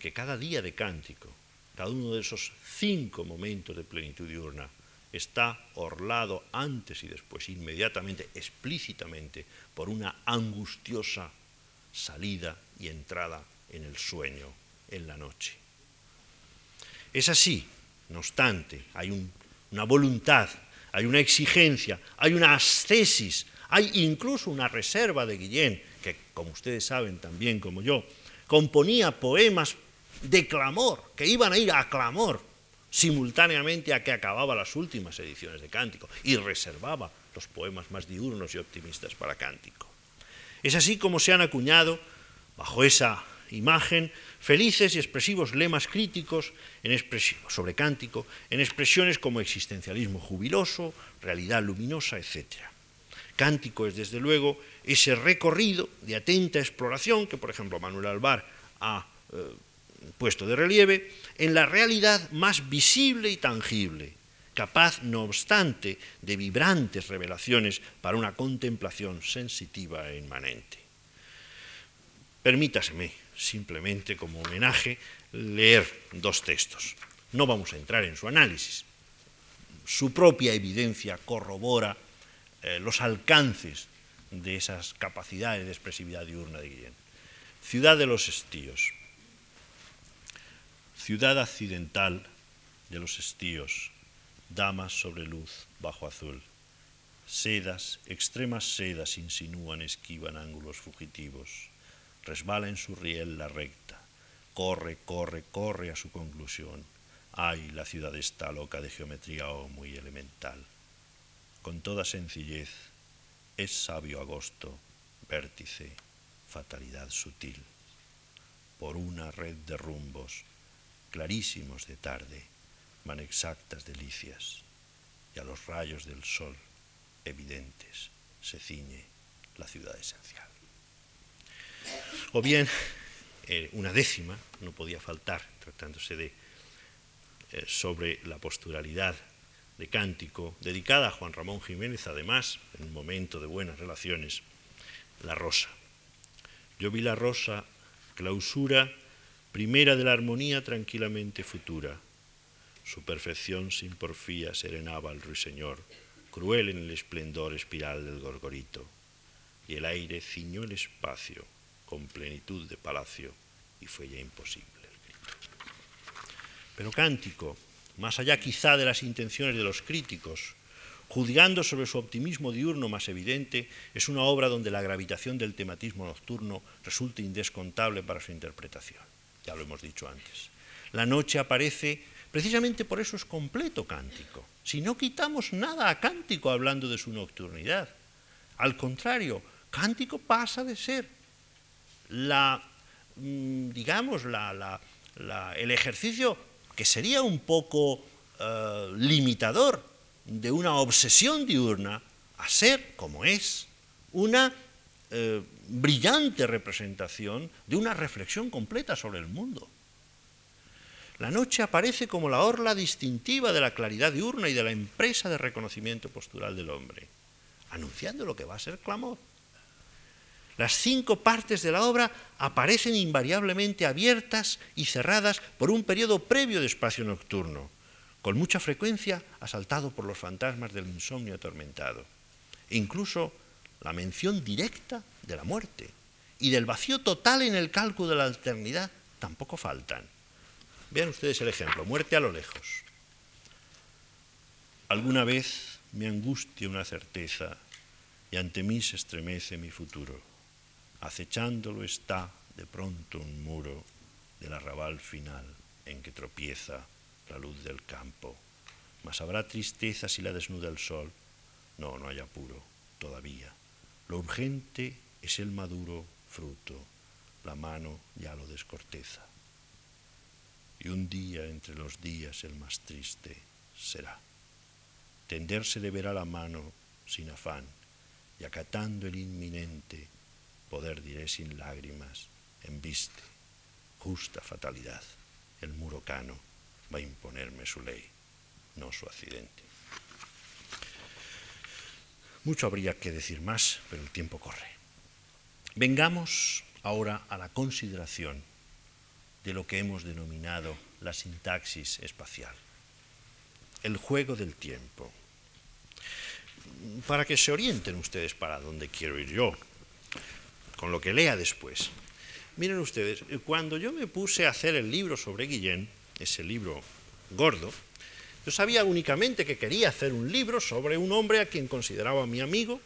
Speaker 1: que cada día de Cántico, cada uno de esos cinco momentos de plenitud diurna, está orlado antes y después, inmediatamente, explícitamente, por una angustiosa salida y entrada en el sueño, en la noche. Es así, no obstante, hay una voluntad, hay una exigencia, hay una ascesis, hay incluso una reserva de Guillén, que como ustedes saben también como yo, componía poemas de clamor, que iban a ir a clamor simultáneamente a que acababa las últimas ediciones de Cántico y reservaba los poemas más diurnos y optimistas para Cántico. Es así como se han acuñado, bajo esa imagen, felices y expresivos lemas críticos sobre cántico, en expresiones como existencialismo jubiloso, realidad luminosa, etc. Cántico es, desde luego, ese recorrido de atenta exploración que, por ejemplo, Manuel Alvar ha eh, puesto de relieve, en la realidad más visible y tangible, capaz, no obstante, de vibrantes revelaciones para una contemplación sensitiva e inmanente. Permítaseme simplemente como homenaje, leer dos textos. No vamos a entrar en su análisis. Su propia evidencia corrobora eh, los alcances de esas capacidades de expresividad diurna de Guillén. Ciudad de los estíos. Ciudad accidental de los estíos, damas sobre luz bajo azul. Sedas, extremas sedas insinúan, esquivan ángulos fugitivos resbala en su riel la recta, corre, corre, corre a su conclusión. Ay, la ciudad está loca de geometría o oh, muy elemental. Con toda sencillez, es sabio agosto, vértice, fatalidad sutil. Por una red de rumbos, clarísimos de tarde, van exactas delicias, y a los rayos del sol, evidentes, se ciñe la ciudad esencial. O bien, eh, una décima, no podía faltar, tratándose de eh, sobre la posturalidad de cántico, dedicada a Juan Ramón Jiménez, además, en un momento de buenas relaciones, la rosa. Yo vi la rosa, clausura primera de la armonía tranquilamente futura. Su perfección sin porfía serenaba al ruiseñor, cruel en el esplendor espiral del gorgorito, y el aire ciñó el espacio con plenitud de palacio y fue ya imposible el grito. Pero Cántico, más allá quizá de las intenciones de los críticos, juzgando sobre su optimismo diurno más evidente, es una obra donde la gravitación del tematismo nocturno resulta indescontable para su interpretación. Ya lo hemos dicho antes. La noche aparece, precisamente por eso es completo cántico. Si no quitamos nada a cántico hablando de su nocturnidad. Al contrario, cántico pasa de ser la, mm, digamos, el ejercicio que sería un poco eh, limitador de una obsesión diurna a ser, como es, una eh, brillante representación de una reflexión completa sobre el mundo. La noche aparece como la orla distintiva de la claridad diurna y de la empresa de reconocimiento postural del hombre, anunciando lo que va a ser clamor. Las cinco partes de la obra aparecen invariablemente abiertas y cerradas por un periodo previo de espacio nocturno, con mucha frecuencia asaltado por los fantasmas del insomnio atormentado. E incluso la mención directa de la muerte y del vacío total en el cálculo de la eternidad tampoco faltan. Vean ustedes el ejemplo, muerte a lo lejos. Alguna vez me angustia una certeza y ante mí se estremece mi futuro. Acechándolo está de pronto un muro del arrabal final en que tropieza la luz del campo. Mas habrá tristeza si la desnuda el sol. No, no hay apuro todavía. Lo urgente es el maduro fruto. La mano ya lo descorteza y un día entre los días el más triste será. Tenderse deberá la mano sin afán, y acatando el inminente, poder diré sin lágrimas, embiste, justa fatalidad, el muro cano va a imponerme su ley, no su accidente. Mucho habría que decir más, pero el tiempo corre. Vengamos ahora a la consideración de lo que hemos denominado la sintaxis espacial, el juego del tiempo. Para que se orienten ustedes para dónde quiero ir yo, con lo que lea después. Miren ustedes, cuando yo me puse a hacer el libro sobre Guillén, ese libro gordo, yo sabía únicamente que quería hacer un libro sobre un hombre a quien consideraba mi amigo,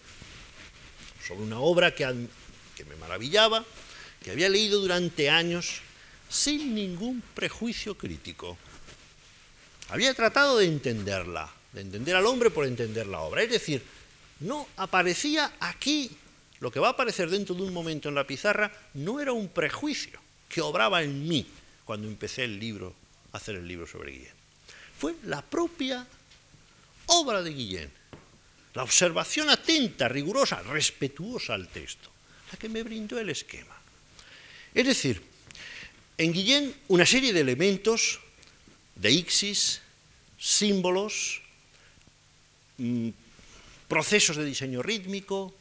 Speaker 1: sobre una obra que, me maravillaba, que había leído durante años sin ningún prejuicio crítico. Había tratado de entenderla, de entender al hombre por entender la obra. Es decir, no aparecía aquí, lo que va a aparecer dentro de un momento en la pizarra, no era un prejuicio que obraba en mí cuando empecé el libro, a hacer el libro sobre Guillén. Fue la propia obra de Guillén, la observación atenta, rigurosa, respetuosa al texto, la que me brindó el esquema. Es decir, en Guillén una serie de elementos, de ixis, símbolos, mm, procesos de diseño rítmico,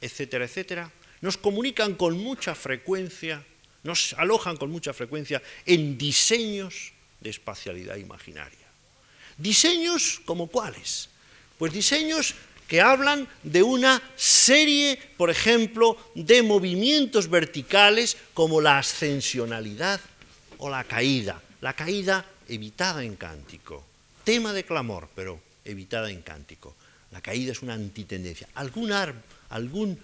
Speaker 1: etcétera, etcétera, nos comunican con mucha frecuencia, nos alojan con mucha frecuencia en diseños de espacialidad imaginaria. Diseños como cuáles? Pues diseños que hablan de una serie, por ejemplo, de movimientos verticales como la ascensionalidad o la caída. La caída evitada en cántico. Tema de clamor, pero evitada en cántico. La caída es una antitendencia. Algún, algún,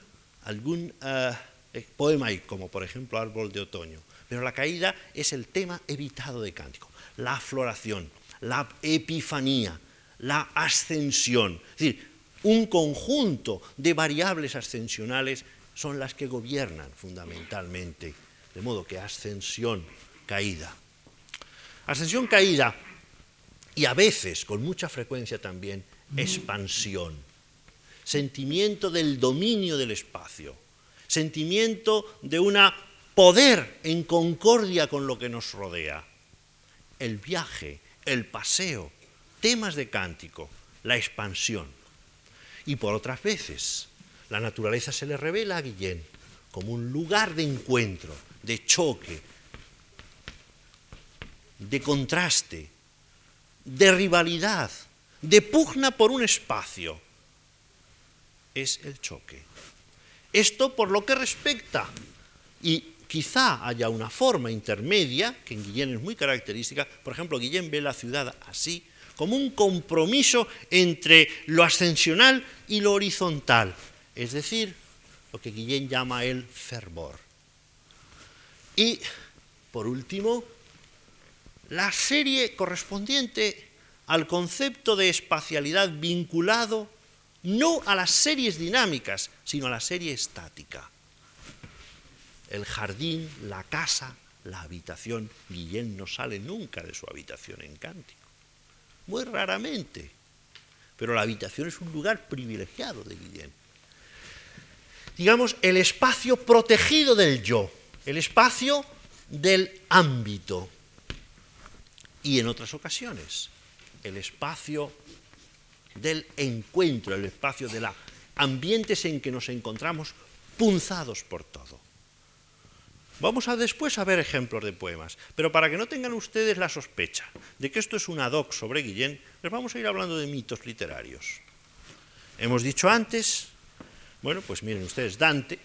Speaker 1: algún eh, eh, poema hay, como por ejemplo Árbol de Otoño, pero la caída es el tema evitado de cántico. La floración, la epifanía, la ascensión. Es decir, un conjunto de variables ascensionales son las que gobiernan fundamentalmente, de modo que ascensión, caída. Ascensión, caída y a veces, con mucha frecuencia también, expansión. Sentimiento del dominio del espacio, sentimiento de un poder en concordia con lo que nos rodea. El viaje, el paseo, temas de cántico, la expansión. Y por otras veces, la naturaleza se le revela a Guillén como un lugar de encuentro, de choque, de contraste, de rivalidad, de pugna por un espacio. Es el choque. Esto por lo que respecta, y quizá haya una forma intermedia, que en Guillén es muy característica, por ejemplo, Guillén ve la ciudad así, como un compromiso entre lo ascensional y lo horizontal, es decir, lo que Guillén llama el fervor. Y, por último, la serie correspondiente al concepto de espacialidad vinculado no a las series dinámicas, sino a la serie estática. El jardín, la casa, la habitación. Guillén no sale nunca de su habitación en cántico muy raramente. Pero la habitación es un lugar privilegiado de Guillén. Digamos, el espacio protegido del yo, el espacio del ámbito. Y en otras ocasiones, el espacio del encuentro, el espacio de los ambientes en que nos encontramos punzados por todo. Vamos a después a ver ejemplos de poemas, pero para que no tengan ustedes la sospecha de que esto es un ad hoc sobre Guillén, les vamos a ir hablando de mitos literarios. Hemos dicho antes, bueno, pues miren ustedes, Dante,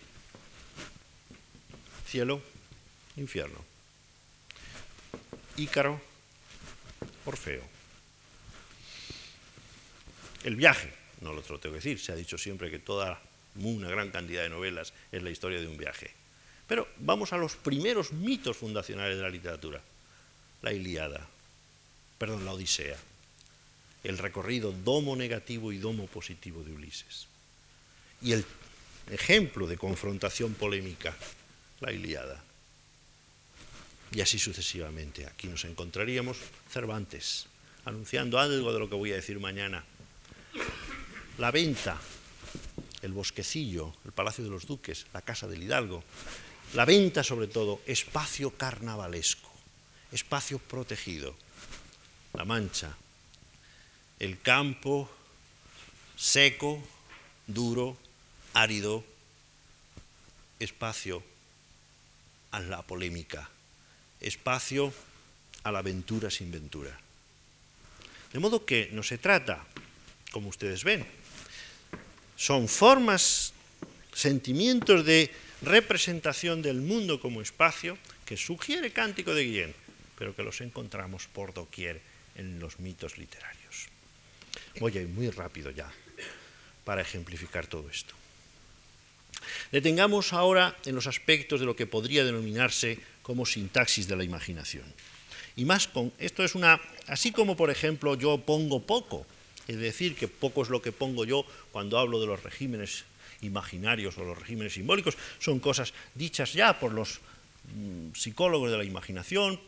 Speaker 1: cielo, infierno, Ícaro, Orfeo. El viaje, no lo tengo que decir, se ha dicho siempre que toda una gran cantidad de novelas es la historia de un viaje. Pero vamos a los primeros mitos fundacionales de la literatura. La Iliada, perdón, la Odisea, el recorrido domo negativo y domo positivo de Ulises. Y el ejemplo de confrontación polémica, la Iliada. Y así sucesivamente. Aquí nos encontraríamos Cervantes, anunciando algo de lo que voy a decir mañana. La venta, el bosquecillo, el Palacio de los Duques, la Casa del Hidalgo. La venta, sobre todo, espacio carnavalesco, espacio protegido. La Mancha, el campo seco, duro, árido, espacio a la polémica, espacio a la aventura sin ventura. De modo que no se trata, como ustedes ven, son formas, sentimientos de representación del mundo como espacio que sugiere Cántico de Guillén, pero que los encontramos por doquier en los mitos literarios. Voy a ir muy rápido ya para ejemplificar todo esto. Detengamos ahora en los aspectos de lo que podría denominarse como sintaxis de la imaginación. Y más con, esto es una, así como por ejemplo yo pongo poco, es decir, que poco es lo que pongo yo cuando hablo de los regímenes imaginarios o los regímenes simbólicos, son cosas dichas ya por los mm, psicólogos de la imaginación,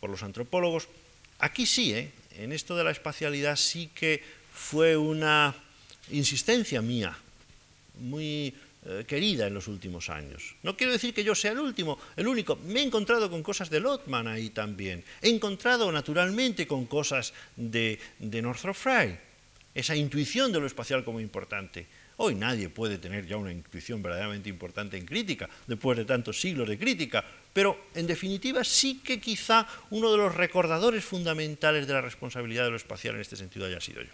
Speaker 1: por los antropólogos. Aquí sí, ¿eh? en esto de la espacialidad sí que fue una insistencia mía, muy eh, querida en los últimos años. No quiero decir que yo sea el último, el único. Me he encontrado con cosas de Lotman ahí también. He encontrado naturalmente con cosas de, de Northrop Frye, esa intuición de lo espacial como importante. Hoy nadie puede tener ya una intuición verdaderamente importante en crítica, después de tantos siglos de crítica, pero en definitiva sí que quizá uno de los recordadores fundamentales de la responsabilidad de lo espacial en este sentido haya sido yo.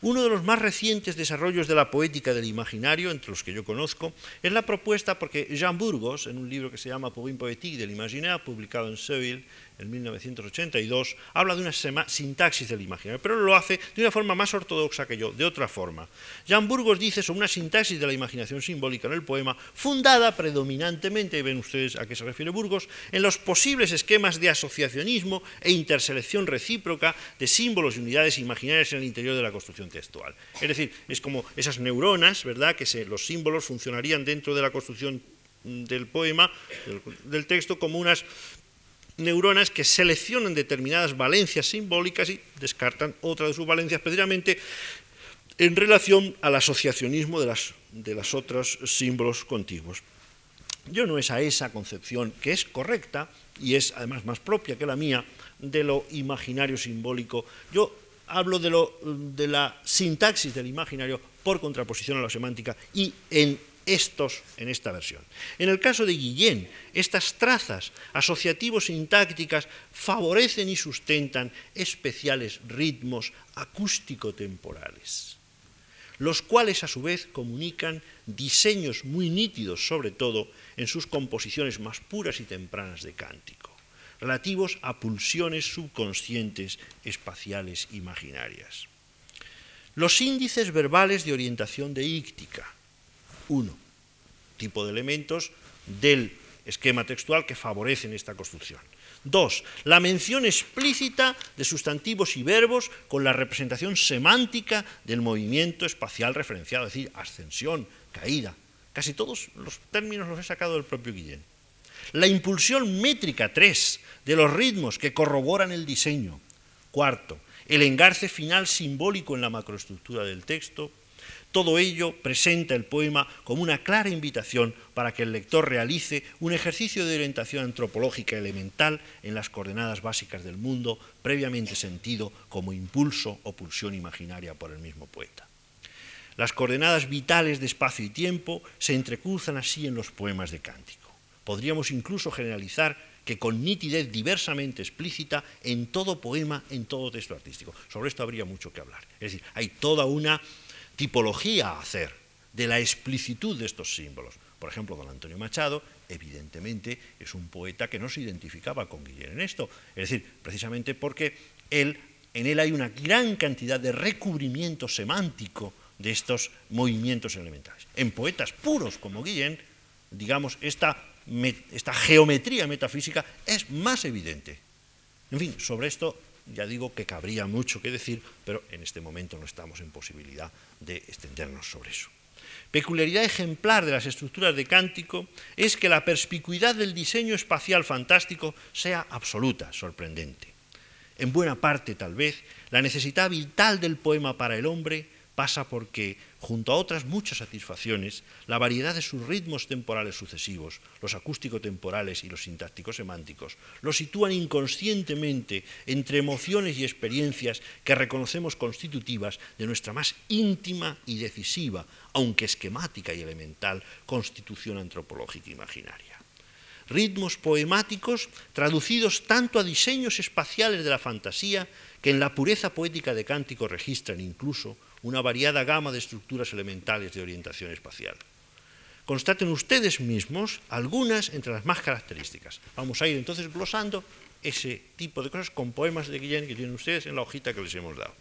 Speaker 1: Uno de los más recientes desarrollos de la poética del imaginario, entre los que yo conozco, es la propuesta porque Jean Burgos, en un libro que se llama une poétique de l'imaginaire, publicado en Seville en 1982, habla de una sintaxis del imaginario, pero lo hace de una forma más ortodoxa que yo, de otra forma. Jan Burgos dice sobre una sintaxis de la imaginación simbólica en el poema, fundada predominantemente, y ven ustedes a qué se refiere Burgos, en los posibles esquemas de asociacionismo e interselección recíproca de símbolos y unidades imaginarias en el interior de la construcción textual. Es decir, es como esas neuronas, ¿verdad?, que los símbolos funcionarían dentro de la construcción del poema, del texto, como unas neuronas que seleccionan determinadas valencias simbólicas y descartan otra de sus valencias precisamente en relación al asociacionismo de las, de otros símbolos contiguos. Yo no es a esa concepción, que es correcta y es además más propia que la mía, de lo imaginario simbólico. Yo hablo de, lo, de la sintaxis del imaginario por contraposición a la semántica y en estos en esta versión. En el caso de Guillén, estas trazas asociativo-sintácticas favorecen y sustentan especiales ritmos acústico-temporales, los cuales a su vez comunican diseños muy nítidos, sobre todo en sus composiciones más puras y tempranas de cántico, relativos a pulsiones subconscientes espaciales imaginarias. Los índices verbales de orientación deíctica, uno, tipo de elementos del esquema textual que favorecen esta construcción. Dos, la mención explícita de sustantivos y verbos con la representación semántica del movimiento espacial referenciado, es decir, ascensión, caída. Casi todos los términos los he sacado del propio Guillén. La impulsión métrica, tres, de los ritmos que corroboran el diseño. Cuarto, el engarce final simbólico en la macroestructura del texto. Todo ello presenta el poema como una clara invitación para que el lector realice un ejercicio de orientación antropológica elemental en las coordenadas básicas del mundo, previamente sentido como impulso o pulsión imaginaria por el mismo poeta. Las coordenadas vitales de espacio y tiempo se entrecruzan así en los poemas de Cántico. Podríamos incluso generalizar que con nitidez diversamente explícita en todo poema, en todo texto artístico. Sobre esto habría mucho que hablar. Es decir, hay toda una tipología a hacer de la explicitud de estos símbolos. Por ejemplo, don Antonio Machado, evidentemente, es un poeta que no se identificaba con Guillén en esto. Es decir, precisamente porque él, en él hay una gran cantidad de recubrimiento semántico de estos movimientos elementales. En poetas puros como Guillén, digamos, esta esta geometría metafísica es más evidente. En fin, sobre esto ya digo que cabría mucho que decir, pero en este momento no estamos en posibilidad de extendernos sobre eso. Peculiaridad ejemplar de las estructuras de cántico es que la perspicuidad del diseño espacial fantástico sea absoluta, sorprendente. En buena parte, tal vez, la necesidad vital del poema para el hombre pasa porque, junto a otras muchas satisfacciones, la variedad de sus ritmos temporales sucesivos, los acústico-temporales y los sintáctico-semánticos, lo sitúan inconscientemente entre emociones y experiencias que reconocemos constitutivas de nuestra más íntima y decisiva, aunque esquemática y elemental, constitución antropológica imaginaria. Ritmos poemáticos traducidos tanto a diseños espaciales de la fantasía que en la pureza poética de cántico registran incluso una variada gama de estructuras elementales de orientación espacial. Constaten ustedes mismos algunas entre las más características. Vamos a ir entonces glosando ese tipo de cosas con poemas de Guillén que tienen ustedes en la hojita que les hemos dado.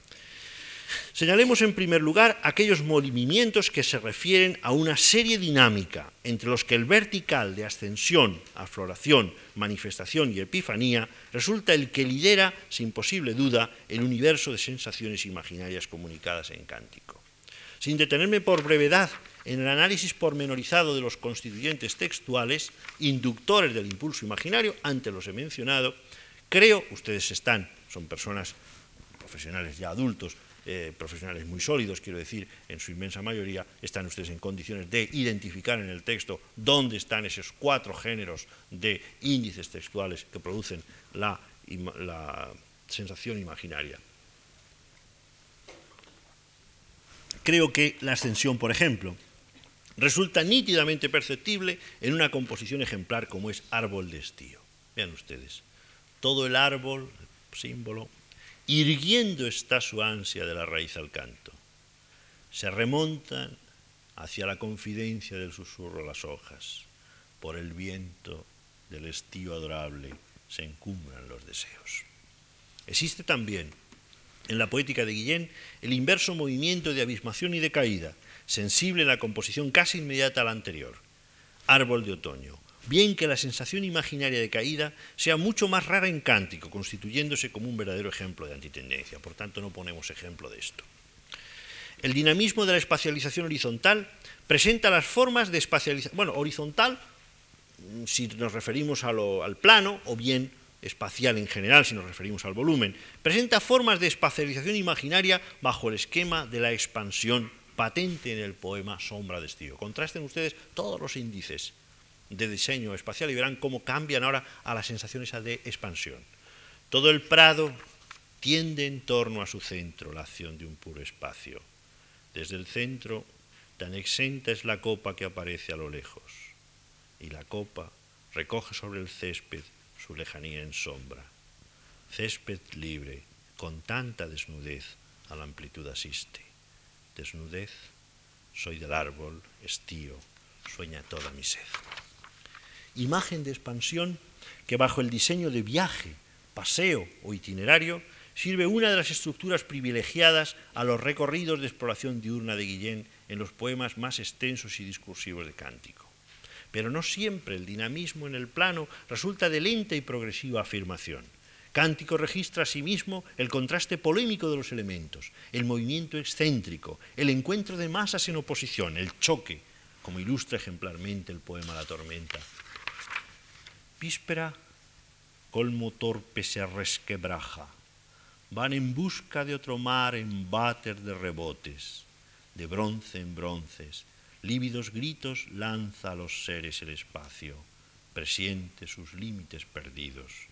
Speaker 1: Señalemos en primer lugar aquellos movimientos que se refieren a una serie dinámica entre los que el vertical de ascensión, afloración, manifestación y epifanía resulta el que lidera, sin posible duda, el universo de sensaciones imaginarias comunicadas en cántico. Sin detenerme por brevedad en el análisis pormenorizado de los constituyentes textuales, inductores del impulso imaginario, antes los he mencionado, creo, ustedes están, son personas profesionales ya adultos, eh, profesionales muy sólidos, quiero decir, en su inmensa mayoría, están ustedes en condiciones de identificar en el texto dónde están esos cuatro géneros de índices textuales que producen la, la sensación imaginaria. Creo que la ascensión, por ejemplo, resulta nítidamente perceptible en una composición ejemplar como es árbol de estío. Vean ustedes, todo el árbol, símbolo, irguiendo está su ansia de la raíz al canto. Se remontan hacia la confidencia del susurro las hojas. Por el viento del estío adorable se encumbran los deseos. Existe también en la poética de Guillén el inverso movimiento de abismación y de caída, sensible en la composición casi inmediata a la anterior. Árbol de otoño, bien que la sensación imaginaria de caída sea mucho más rara en Cántico, constituyéndose como un verdadero ejemplo de antitendencia. Por tanto, no ponemos ejemplo de esto. El dinamismo de la espacialización horizontal presenta las formas de espacialización, bueno, horizontal mm, si nos referimos al plano, o bien espacial en general si nos referimos al volumen, presenta formas de espacialización imaginaria bajo el esquema de la expansión patente en el poema Sombra de Estío. Contrasten ustedes todos los índices de diseño espacial y verán cómo cambian ahora a la sensación esa de expansión. Todo el prado tiende en torno a su centro la acción de un puro espacio. Desde el centro, tan exenta es la copa que aparece a lo lejos, y la copa recoge sobre el césped su lejanía en sombra. Césped libre, con tanta desnudez a la amplitud asiste. Desnudez, soy del árbol, estío, sueña toda mi sed imagen de expansión que bajo el diseño de viaje, paseo o itinerario sirve una de las estructuras privilegiadas a los recorridos de exploración diurna de Guillén en los poemas más extensos y discursivos de Cántico. Pero no siempre el dinamismo en el plano resulta de lenta y progresiva afirmación. Cántico registra asimismo el contraste polémico de los elementos, el movimiento excéntrico, el encuentro de masas en oposición, el choque, como ilustra ejemplarmente el poema La tormenta Víspera, colmo torpe se resquebraja. Van en busca de otro mar en váter de rebotes, de bronce en bronces. Lívidos gritos lanza a los seres el espacio, presiente sus límites perdidos.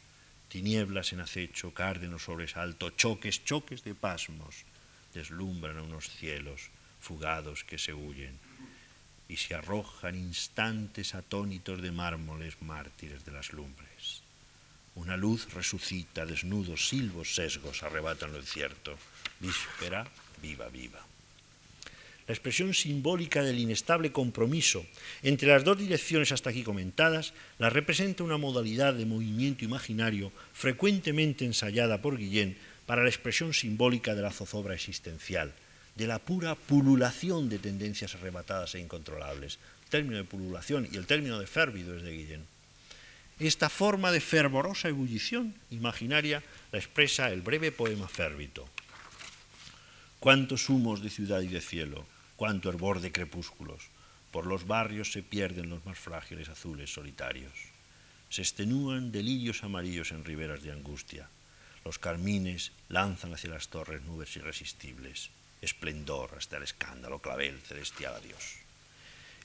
Speaker 1: Tinieblas en acecho, cárdeno sobresalto, choques, choques de pasmos, deslumbran a unos cielos, fugados que se huyen, y se arrojan instantes atónitos de mármoles mártires de las lumbres. Una luz resucita, desnudos, silvos, sesgos arrebatan lo incierto. Víspera, viva, viva. La expresión simbólica del inestable compromiso entre las dos direcciones hasta aquí comentadas la representa una modalidad de movimiento imaginario frecuentemente ensayada por Guillén para la expresión simbólica de la zozobra existencial, de la pura pululación de tendencias arrebatadas e incontrolables. El término de pululación y el término de férvido es de Guillén. Esta forma de fervorosa ebullición imaginaria la expresa el breve poema Férvito. Cuántos humos de ciudad y de cielo, cuánto hervor de crepúsculos, por los barrios se pierden los más frágiles azules solitarios. Se estenúan delirios amarillos en riberas de angustia. Los carmines lanzan hacia las torres nubes irresistibles esplendor hasta el escándalo, clavel celestial a Dios.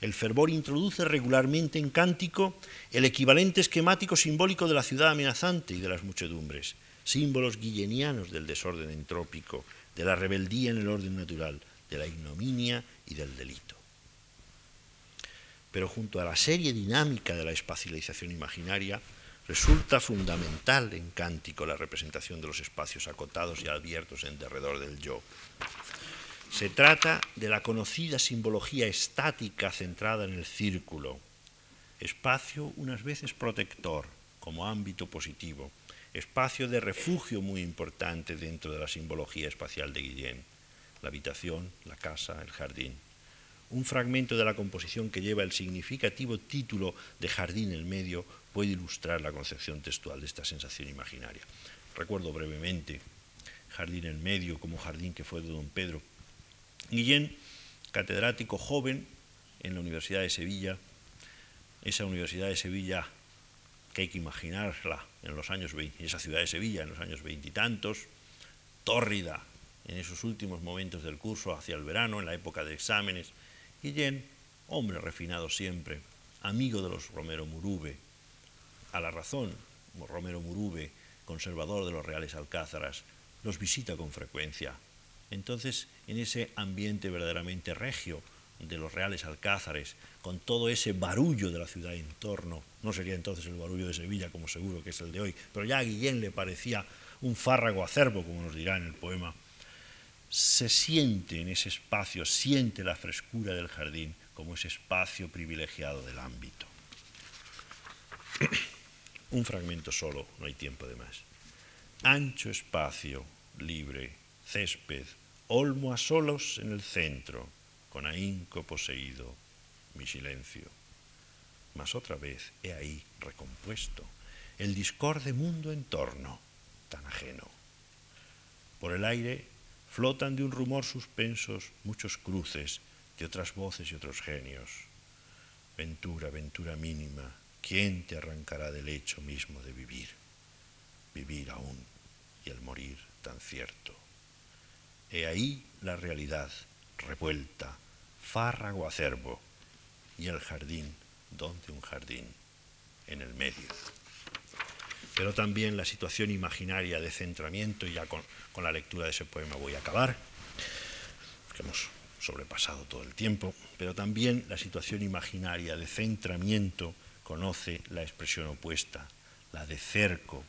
Speaker 1: El fervor introduce regularmente en cántico el equivalente esquemático simbólico de la ciudad amenazante y de las muchedumbres, símbolos guillenianos del desorden entrópico, de la rebeldía en el orden natural, de la ignominia y del delito. Pero junto a la serie dinámica de la espacialización imaginaria, resulta fundamental en cántico la representación de los espacios acotados y abiertos en derredor del yo, se trata de la conocida simbología estática centrada en el círculo, espacio unas veces protector como ámbito positivo, espacio de refugio muy importante dentro de la simbología espacial de Guillén, la habitación, la casa, el jardín. Un fragmento de la composición que lleva el significativo título de Jardín en medio puede ilustrar la concepción textual de esta sensación imaginaria. Recuerdo brevemente Jardín en medio como jardín que fue de don Pedro Guillén, catedrático joven en la Universidad de Sevilla, esa Universidad de Sevilla que hay que imaginarla en los años 20, esa ciudad de Sevilla en los años veintitantos, tórrida en esos últimos momentos del curso hacia el verano, en la época de exámenes. Guillén, hombre refinado siempre, amigo de los Romero Murube, a la razón, Romero Murube, conservador de los Reales Alcázaras, los visita con frecuencia entonces, en ese ambiente verdaderamente regio de los reales alcázares, con todo ese barullo de la ciudad en torno, no sería entonces el barullo de Sevilla como seguro que es el de hoy, pero ya a Guillén le parecía un fárrago acerbo, como nos dirá en el poema, se siente en ese espacio, siente la frescura del jardín como ese espacio privilegiado del ámbito. un fragmento solo, no hay tiempo de más. Ancho espacio, libre, césped, olmo a solos en el centro, con ahínco poseído, mi silencio. Mas otra vez he ahí recompuesto el discorde mundo en torno, tan ajeno. Por el aire flotan de un rumor suspensos muchos cruces de otras voces y otros genios. Ventura, ventura mínima, ¿quién te arrancará del hecho mismo de vivir? Vivir aún y el morir tan cierto. He ahí la realidad revuelta, fárrago acervo, y el jardín, donde un jardín, en el medio. Pero también la situación imaginaria de centramiento, y ya con, con la lectura de ese poema voy a acabar, que hemos sobrepasado todo el tiempo, pero también la situación imaginaria de centramiento conoce la expresión opuesta, la de cerco,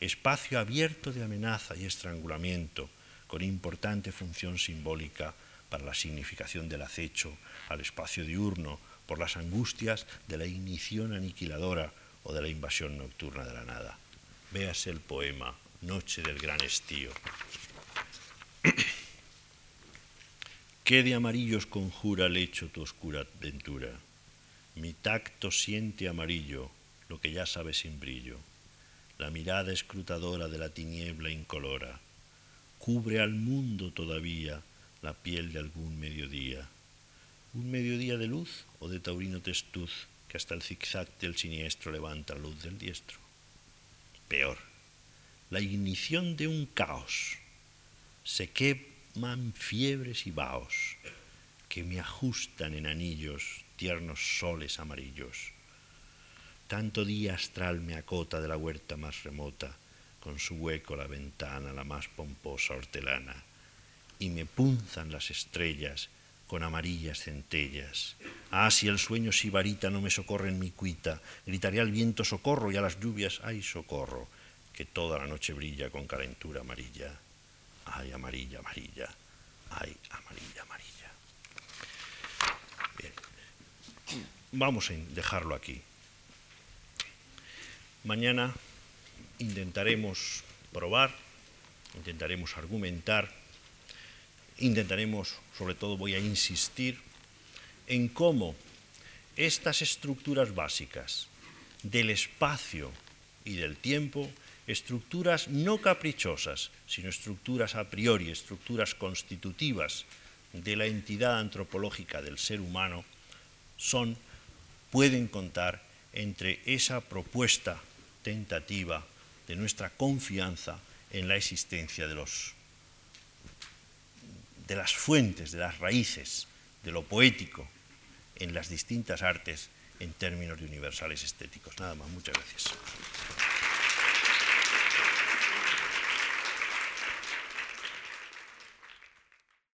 Speaker 1: espacio abierto de amenaza y estrangulamiento, con importante función simbólica para la significación del acecho al espacio diurno por las angustias de la ignición aniquiladora o de la invasión nocturna de la nada. Véase el poema Noche del Gran Estío. ¿Qué de amarillos conjura el hecho tu oscura ventura? Mi tacto siente amarillo, lo que ya sabe sin brillo. La mirada escrutadora de la tiniebla incolora cubre al mundo todavía la piel de algún mediodía. Un mediodía de luz o de taurino testuz que hasta el zigzag del siniestro levanta la luz del diestro. Peor, la ignición de un caos. Se queman fiebres y vaos que me ajustan en anillos tiernos soles amarillos. Tanto día astral me acota de la huerta más remota, con su hueco la ventana, la más pomposa hortelana, y me punzan las estrellas con amarillas centellas. Ah, si el sueño sibarita no me socorre en mi cuita, gritaría al viento socorro y a las lluvias, ay socorro, que toda la noche brilla con calentura amarilla. Ay, amarilla, amarilla, ay, amarilla, amarilla. Bien. Vamos a dejarlo aquí. Mañana intentaremos probar, intentaremos argumentar, intentaremos, sobre todo voy a insistir, en cómo estas estructuras básicas del espacio y del tiempo, estructuras no caprichosas, sino estructuras a priori, estructuras constitutivas de la entidad antropológica del ser humano, son, pueden contar entre esa propuesta tentativa de nuestra confianza en la existencia de los de las fuentes, de las raíces, de lo poético en las distintas artes en términos de universales estéticos. Nada más, muchas gracias.